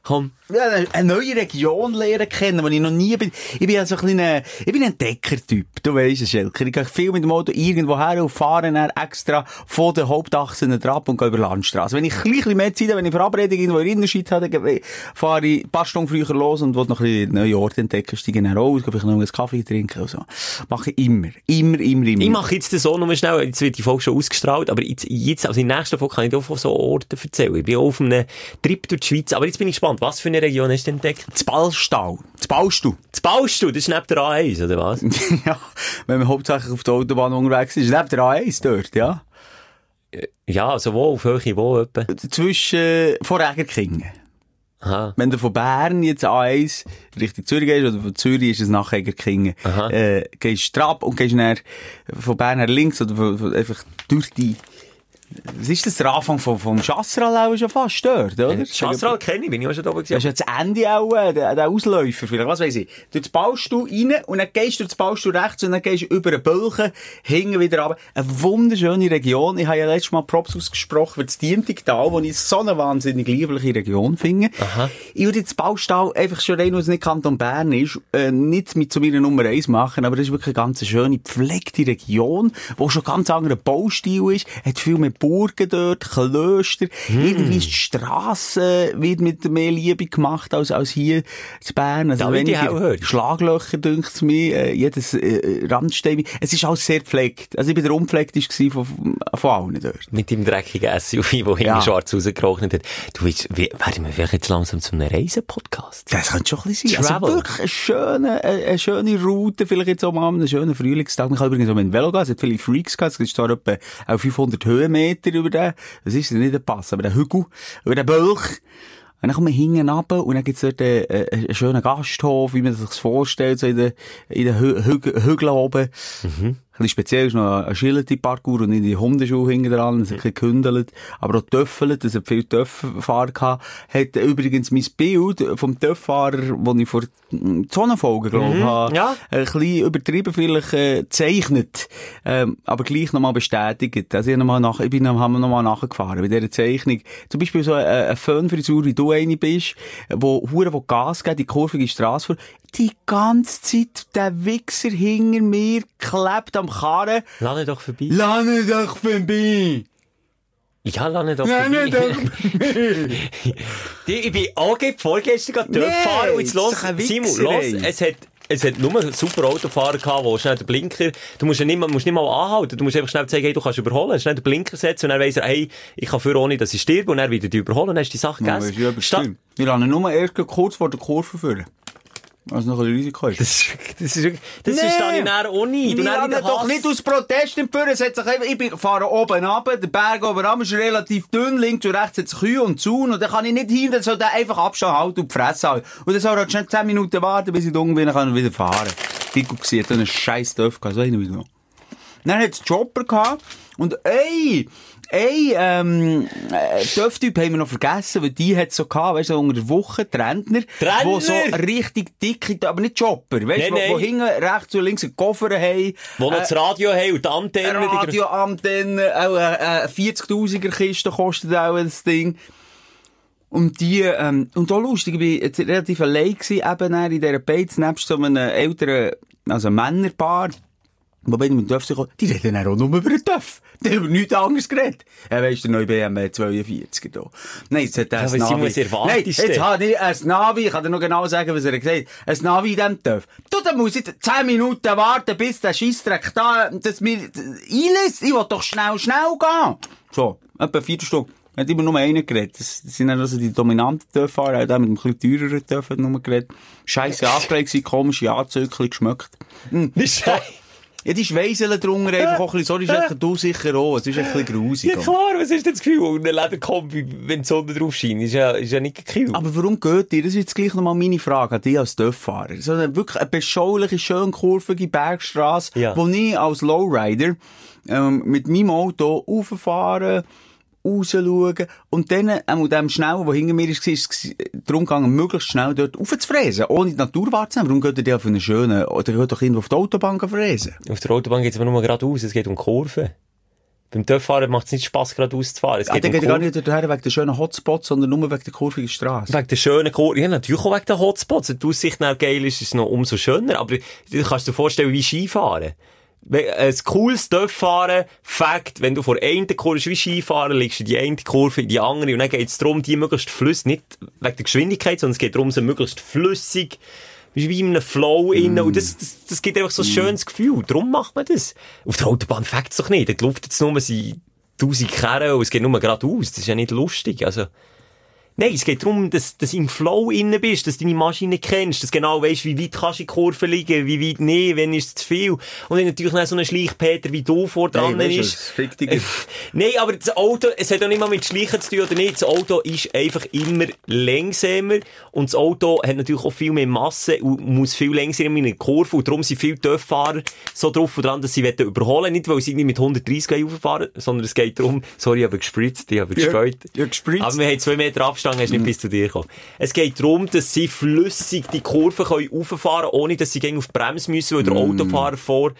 Komm. Eine- neue Region lernen kennen, wo ich noch nie bin. Ich bin ja so ein kleiner, ich bin ein Entdeckertyp. Du weisst es, Schelker. Ich gehe viel mit dem Auto irgendwo her und fahre dann extra von der Hauptachse ab und gehe über Landstraße. Wenn ich ein bisschen mehr Zeit habe, wenn ich Verabredung irgendwo in der Innenstadt habe, dann fahre ich ein paar Stunden früher los und will noch ein bisschen neue Orte entdecken, steige dann raus, gehe vielleicht noch einen Kaffee trinken und so. Mache ich immer. Immer, immer, immer. Ich mache jetzt so nur schnell, jetzt wird die Folge schon ausgestrahlt, aber jetzt, jetzt also in der nächsten Folge kann ich dir auch von so Orten erzählen. Ich bin auch auf einem Trip durch die Schweiz, aber jetzt bin ich gespannt, was für eine Region hast du entdeckt? das Ballstall. Das baust du. Das baust du, das ist neben der A1, oder was? ja. Wenn man hauptsächlich auf der Autobahn unterwegs ist, neben der A1 dort, ja. Ja, also wo, auf welche, wo etwa? zwischen äh, vor Egerkingen. Aha. Wenn du von Bern jetzt A1 Richtung Zürich gehst, oder von Zürich ist es nach Egerkingen, äh, gehst du ab und gehst dann von Bern her links oder von, von, einfach durch die was ist das, der Anfang vom, vom Chassral auch schon fast dort, oder? Schassral kenne ich, bin ich auch schon da oben Das ist ja das Ende auch, äh, der, der Ausläufer vielleicht, was weiss ich. Du das baust du rein und dann gehst du das baust du rechts und dann gehst du über einen Bölchen, hinten wieder runter. Eine wunderschöne Region. Ich habe ja letztes Mal Props ausgesprochen für das Diemtigtal, wo ich so eine wahnsinnig liebliche Region finde. Aha. Ich würde jetzt Baustall einfach schon rein, weil es nicht Kanton Bern ist, äh, nicht mit zu meiner Nummer eins machen, aber das ist wirklich eine ganz schöne, gepflegte Region, wo schon ganz anderer Baustil ist, hat viel mehr Burgen dort, Klöster, irgendwie ist die Strasse wird mit mehr Liebe gemacht als, als hier in Bern. Also Da ich weniger auch hören. Schlaglöcher, dünkt es mir, äh, jedes äh, Randstein. Es ist alles sehr gepflegt. Also ich bin der unpflegteste von, von allen dort. Mit dem dreckigen SUV, hinten Ja. schwarz rausgerechnet hat. Du willst, wie, werden wir vielleicht jetzt langsam zu einem Reisepodcast? Das könnte schon ein bisschen sein. Travel. Also wirklich eine schöne, eine, eine schöne Route, vielleicht jetzt auch mal einen schönen Frühlingstag. Man kann übrigens auch mit dem Velo gehen. Es hat viele Freaks gehabt. Es ist zwar etwa auf 500 Höhenmeter über den, das ist nicht der Pass, aber der Hügel, über den Bölch. Und dann kommt man hinten runter und dann gibt's dort einen, einen, einen schönen Gasthof, wie man sich das vorstellt, so in den, in den Hü Hü Hügeln oben. Ein bisschen speziell ist noch ein Agility-Parcours und nicht die Hundeschuhe hinten dran, ein bisschen gekündelt. Aber auch Töffelt, hat viel Töfffahrer gehabt. Hat übrigens mein Bild vom Töfffahrer, das ich vor mm, Sonnenfolgen, glaube ich, habe, ja. ein bisschen übertrieben vielleicht äh, gezeichnet, ähm, aber gleich nochmal bestätigt. Also ich, noch mal nach, ich bin haben nochmal nachgefahren bei dieser Zeichnung. Zum Beispiel so eine, eine Föhnfrisur, wie du eine bist, wo Hure, wo Gas geht, die kurvige Straße vor, die ganze Zeit der Wichser hinter mir klebt am Karren. Ihn doch vorbei. Ihn doch vorbei! Ja, lass ihn doch Lass ihn doch vorbei. Die, ich bin auch vorgestern gerade Nee, gefahren und jetzt los, Simon, los, es hat, es hat nur super Autofahrer gehabt, wo schnell den Blinker, du musst ja nicht mal, musst nicht mal anhalten, du musst einfach schnell sagen, hey, du kannst überholen, schnell den Blinker setzen und dann weiss er, hey, ich kann für ohne, dass ich sterbe und dann wieder die überholen, dann ist die Sache gegessen. ja. Wir lassen nur erst kurz vor der Kurve führen. Also noch ein Risiko ist. Das, das ist, wirklich- das Nee. verstehe ich dann auch nicht. Wir dann haben doch Hass. nicht aus Protest empführen. Es hat sich einfach, ich bin, fahre oben runter, der Berg oben runter ist relativ dünn, links und rechts hat es Kühe und Zaun, und dann kann ich nicht hin, dann soll der einfach Abstand halten und die Fresse halten. Und dann soll er halt schnell 10 Minuten warten, bis ich dumm bin, dann kann er wieder fahren. Dico gesehen, hat einen scheiß Dörf gehabt, so hin wie noch. Dann hat es Chopper gehabt, und ey, ey, ähm, äh, Dörftyp haben wir noch vergessen, weil die hat so gehabt, weißt du, unter der Woche, Die Rentner? wo so richtig dicke, aber nicht Chopper, weißt du, Nein, wo, wo hinten rechts und links einen Koffer haben, Wo noch äh, das Radio haben und die Antenne. Radioantenne, auch eine, äh, 40.000er Kiste kostet auch das Ding. Und die, ähm, und auch lustig, ich bin jetzt relativ allein gewesen, eben in dieser Beiz, nebst so einem älteren, also Männerpaar, wo bin ich mit dem Töff gekommen, die reden dann auch nur über den Töff. Die haben über nichts anderes geredet. Ja, weisst du, der neue BMW 42 da. Nein, jetzt hat er Ja, ein Navi. Nein, jetzt hat er ein Navi, ich kann dir noch genau sagen, was er gesagt hat. Ein Navi in dem Töff. Du, da muss ich 10 Minuten warten, bis der Scheissdreck da, dass mir einlässt. Ich will doch schnell, schnell gehen. So, etwa vier Stunden. Er hat immer nur einen geredet. Das sind dann also die dominanten Töfffahrer, auch mit dem bisschen teureren hat nur geredet. Scheisse angelegt, komische Anzüge, geschmeckt. Hm. Nicht Ja, die Schweiseln drunter einfach auch ein bisschen, sorry, ist du sicher auch. Es ist ein bisschen grusig. Ja klar, was ist denn das Gefühl? Und ein Lederkombi, wenn die Sonne drauf scheint, ist ja, ist ja nicht gekillt. Aber warum geht ihr? Das ist jetzt gleich nochmal meine Frage an dich als Dörffahrer. So eine wirklich eine beschauliche, schön kurvige Bergstraße, Ja. wo ich als Lowrider ähm, mit meinem Auto rauffahren, rausschauen und dann äh, mit dem Schnellen, der hinter mir ist, war es darum gegangen, möglichst schnell dort raufzufräsen, ohne die Natur wahrzunehmen. Warum geht ihr auf eine schöne, oder geht doch irgendwo auf die Autobahn fräsen? Auf der Autobahn geht es aber nur geradeaus, es geht um Kurven. Beim Töfffahren macht es nicht Spass, gerade auszufahren. Es Ah, geht der um geht gar nicht dorthin wegen der schönen Hotspots, sondern nur wegen der kurvigen Straße. Wegen der schönen Kurve. Ja, natürlich auch wegen den Hotspots. Wenn die Aussicht geil ist, ist es noch umso schöner. Aber du kannst dir vorstellen, wie Skifahren. Ein cooles Töfffahren, Fakt, wenn du vor einer Kurve, wie Skifahren, liegst du in die eine Kurve, in die andere, und dann geht es darum, die möglichst flüssig, nicht wegen der Geschwindigkeit, sondern es geht darum, sie möglichst flüssig, wie wie in einem Flow innen, und das, das, das gibt einfach so ein schönes Gefühl. Darum macht man das. Auf der Autobahn fängt es doch nicht. Dort luftet es nur, sie tausend Kerren, und es geht nur geradeaus. Das ist ja nicht lustig. Also, Nein, es geht darum, dass, dass du im Flow innen bist, dass du deine Maschine kennst, dass du genau weisst, wie weit kannst du in die Kurve liegen, wie weit nicht, wenn ist es zu viel. Und dann natürlich noch so ein Schleichpeter wie du vor dran du, ist. das fickt dich. Nein, aber das Auto, es hat auch nicht mal mit Schleichen zu tun oder nicht. Das Auto ist einfach immer langsamer. Und das Auto hat natürlich auch viel mehr Masse und muss viel langsamer in einer Kurve. Und darum sind viele Töfffahrer so drauf und dran, dass sie wollen überholen Nicht, weil sie irgendwie mit 130 rauffahren, sondern es geht darum, sorry, ich habe gespritzt, ich habe gespäut. ja, gespritzt. Aber wir haben zwei Meter Abstand, hast nicht bis zu dir gekommen. Es geht darum, dass sie flüssig die Kurve können rauffahren können, ohne dass sie gegen auf die Bremse müssen, weil der Autofahrer vor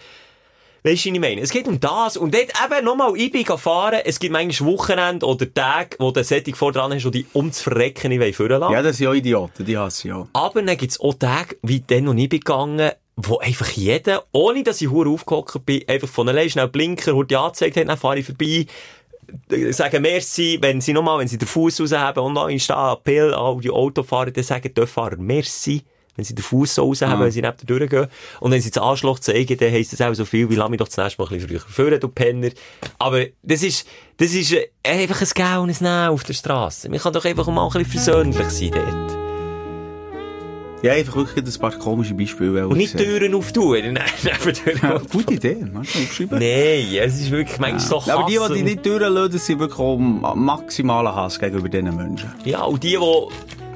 Weißt du, was ich meine? Es geht um das. Und dort eben nochmal, ich bin fahren, es gibt manchmal Wochenende oder Tage, wo du eine Sättig vor dran hast, die ums Verrecken nicht vorlassen wollen. Ja, das sind ja Idioten, die hasse ich ja. Aber dann gibt's auch Tage, wie dann noch nie gegangen, wo einfach jeder, ohne dass ich hure aufgehockt bin, einfach von allein schnell Blinker, ja angezeigt hat, dann fahre ich vorbei, sagen merci, wenn sie nochmal, wenn sie den Fuß raushaben und noch da Appell an die Autofahrer, dann sagen die Fahrer merci, wenn sie den Fuß so raushaben, wenn sie neben durchgehen. Und wenn sie das Arschloch zeigen, dann heisst das auch so viel, wie lass mich doch das nächste Mal ein bisschen früher führen, du Penner. Aber das ist, das ist äh, einfach ein Nehmen auf der Straße. Man kann doch einfach mal ein bisschen versöhnlich sein dort. Ja, einfach wirklich ein paar komische Beispiele. Und nicht Türen auftun. Nein, Türen Ja, gute Idee, kannst du aufschreiben? Nein, es ist wirklich manchmal so Ja, aber die, Hass die und- nicht durchlassen, das sind wirklich auch maximaler Hass gegenüber diesen Menschen. Ja, und die, die...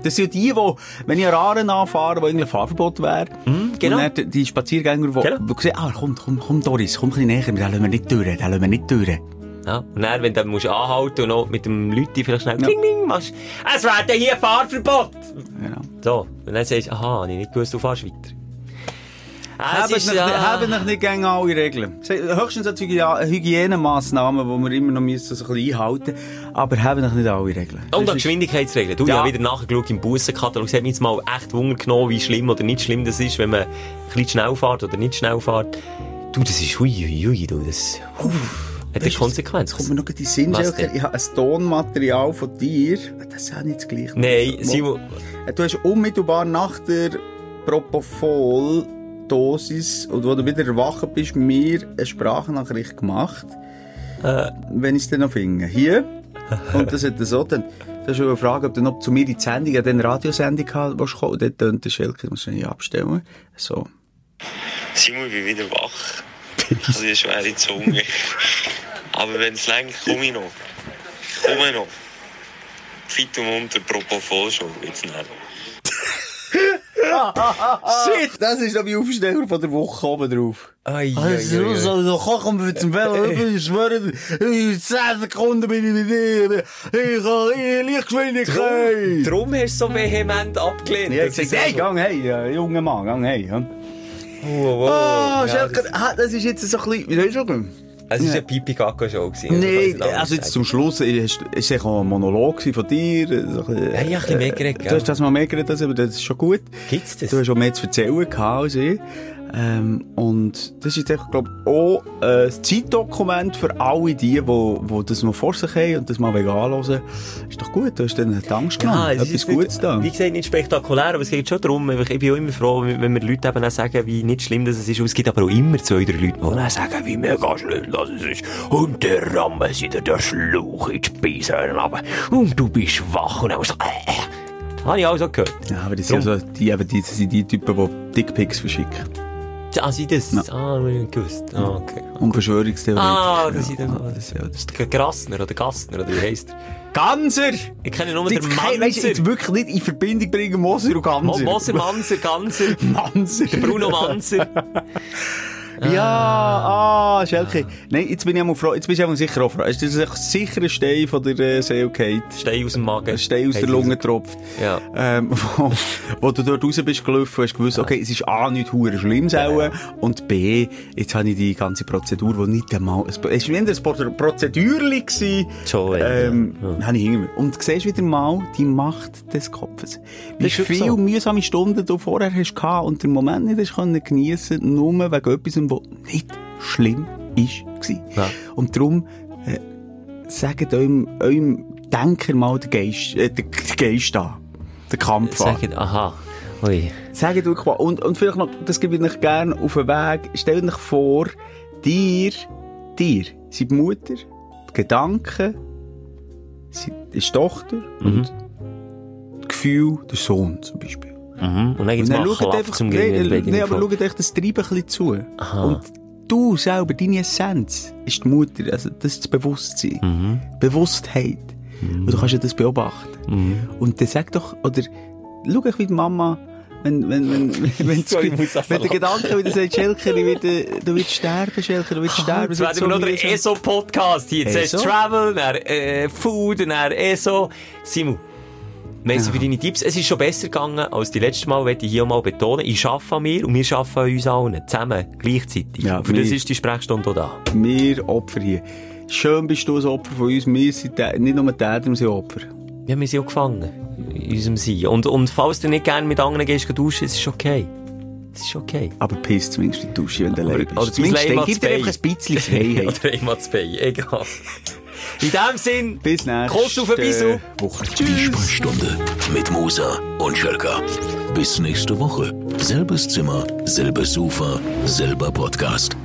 Das sind die, die, wenn ich an Aaren anfahre, wo eigentlich Fahrverbot wäre, genau. und dann die Spaziergänger, die, Genau. die sehen, ah, komm, komm, komm, Doris, komm ein bisschen näher, den lassen wir nicht durch, den lassen wir nicht durch. Ja, und dann, wenn du musst anhalten und noch mit dem Leute vielleicht schnell Kling, Kling machst, es wäre hier Fahrverbot! Genau. So, und dann sagst du, aha, hab ich nicht gewusst, du fährst weiter. Ah, Haben nicht, ja... nicht, nicht gegen alle Regeln. Höchstens so Hygie- Hygienemaßnahmen, die wir immer noch müssen, so ein bisschen einhalten Aber haben nicht, nicht alle Regeln. Und an Geschwindigkeitsregeln. Du, Ja. ich habe wieder nachgeschaut im Bussenkatalog. Es hat mich jetzt mal echt Wunder genommen, wie schlimm oder nicht schlimm das ist, wenn man ein bisschen schnell fährt oder nicht schnell fährt. Du, das ist hui, hui, hui, du, das, uff, hat eine Konsequenz. Kommt mir noch in die Sinn? Ich habe ein Tonmaterial von dir. Das ist auch nicht das Gleiche. Nein, Mo- Simon, Du hast unmittelbar nach der Propofol-Dosis, und wo du wieder erwacht bist, mir eine Sprachnachricht gemacht. Äh. Wenn ich es dann noch finde. Hier. Und das hat er so, dann, da ist eine Frage, ob du noch zu mir in die Sendung, an den Radiosendung hast, willst kommen. Und dort tönt der Schelker, muss ich abstellen. So. Simon, ich bin wieder wach. Ich habe eine schwere Zunge. Aber wenn es längt, komme ich noch. Ich komme noch. Fit munter, Propofol schon, jetzt nicht. Shit! Das ist noch mein Aufsteller von der Woche oben drauf. Ai, Also, so, so kochen wir zum Velo, ich schwöre, in 10 Sekunden bin ich mit dir, ich habe Lichtgeschwindigkeit. Darum hast du so vehement abgelehnt. Ja, ich gesagt, hey, gang hey, ja, junger Mann, gang hey. Oh, oh, Oh, ja, Schelker, das, das ist jetzt so ein bisschen, wie soll ich sagen? Es war eine Pipi-Kaka-Show. ich also jetzt zum Schluss, ist es auch ein Monolog von dir. Ja, ich ein bisschen mehr geredet, Du gell? hast das mal mehr geredet, aber das ist schon gut. Gibt's das? Du hast auch mehr zu erzählen gehabt als ich. Ähm, und das ist jetzt, glaube ich, auch ein Zeitdokument für alle die, die, die das noch vor sich haben und das mal anhören Ist doch gut, du hast dann die Angst genommen. es Etwas ist Gutes da. Wie gesagt, nicht spektakulär, aber es geht schon darum, ich bin auch immer froh, wenn mir Leute eben auch sagen, wie nicht schlimm das ist. Und es gibt aber auch immer zwei, drei Leute, die dann sagen, wie mega schlimm das ist. Und der rammen sie dir den Schlauch in die runter. Und du bist wach. Und dann du, äh, äh. Habe ich auch so gehört. Ja, aber das sind, Drum. so, die, eben, das sind die Typen, die Dickpics verschicken. Ah, sie das? Ja. Ah, ich gewusst. Ah, okay. Und Verschwörungstheorien. Ah, das sind ja, dann- das, ja, das G- Grassner oder Gassner oder wie heisst er? Ganser! Ich kenne nur den Manser. jetzt wirklich nicht in Verbindung bringen Moser und Mo- Ganser. Moser, Manser, Ganser. Manser. Der Bruno Manser. Ja, ah, Schelke. Nein, jetzt bin ich einmal froh, jetzt bist du einmal sicher auch froh. Es ist echt sicher ein Stein von der Seele gefallen. Stein aus dem Magen. Ein Stein aus der Lunge tropft. Ja. Ähm, wo, wo du dort raus bist gelaufen hast gewusst, okay, es ist A, nicht hure schlimm selber, und B, jetzt habe ich die ganze Prozedur, die nicht einmal, es war wieder ein Prozedürli gewesen. Schon, ja. ähm, Ja. habe ich hinter mir. Und du siehst wieder mal die Macht des Kopfes. Wie Das ist viele so. mühsame Stunden du vorher hast gehabt und den Moment nicht hast können geniessen, nur wegen etwas, was nicht schlimm ist. Ja. Und darum, äh, sagt eurem, eurem Denker mal den Geist, äh, den, Geist an. Den Kampf an. Sagt, aha. Ui. Sagt wirklich mal, und, und vielleicht noch, das gebe ich euch gerne auf den Weg, stellt euch vor, dir, dir, sind die Mutter, die Gedanken, ist die Tochter und das Gefühl, der Sohn zum Beispiel. Mhm. Und dann gibt's Und mal schaut Klapp einfach, zum nee, Gehen. nee, aber schaut euch das Treiben ein bisschen zu. Aha. Und du selber, deine Essenz, ist die Mutter, also das ist das Bewusstsein. Mhm. Bewusstheit. Und du kannst ja das beobachten. Mhm. Und dann sag doch, oder schau euch wie die Mama, wenn, wenn, wenn, wenn, Sorry, wenn der. Gedanke wieder sagt, Schelker, du wirst sterben, Schelker, du wirst sterben. Jetzt es werden wir noch den ESO-Podcast hier. Zuerst ESO? Travel, dann äh, Food, dann ESO. Simon, merci für deine Tipps. Es ist schon besser gegangen als die letzte Mal, möchte ich hier mal betonen. Ich arbeite an mir und wir arbeiten an uns allen. Zusammen, gleichzeitig. Ja, für das wir- ist die Sprechstunde auch da. Wir Opfer hier. Schön bist du ein Opfer von uns. Wir sind nicht nur Täter, wir sind Opfer. Ja, wir sind auch gefangen. In unserem Sein. Und, und falls du nicht gerne mit anderen gehst, geh duschen, es ist okay. Es ist okay. Aber piss zumindest in die Dusche, wenn du allein bist. oder zumindest gib dir einfach ein bisschen Freiheit. Oder einmal zu Bein. Egal. In dem Sinn, Bis nächste Kuss auf den Bisou. Woche. Die Sprechstunde mit Musa und Schelka. Bis nächste Woche. Selbes Zimmer, selbes Sofa, selber Podcast.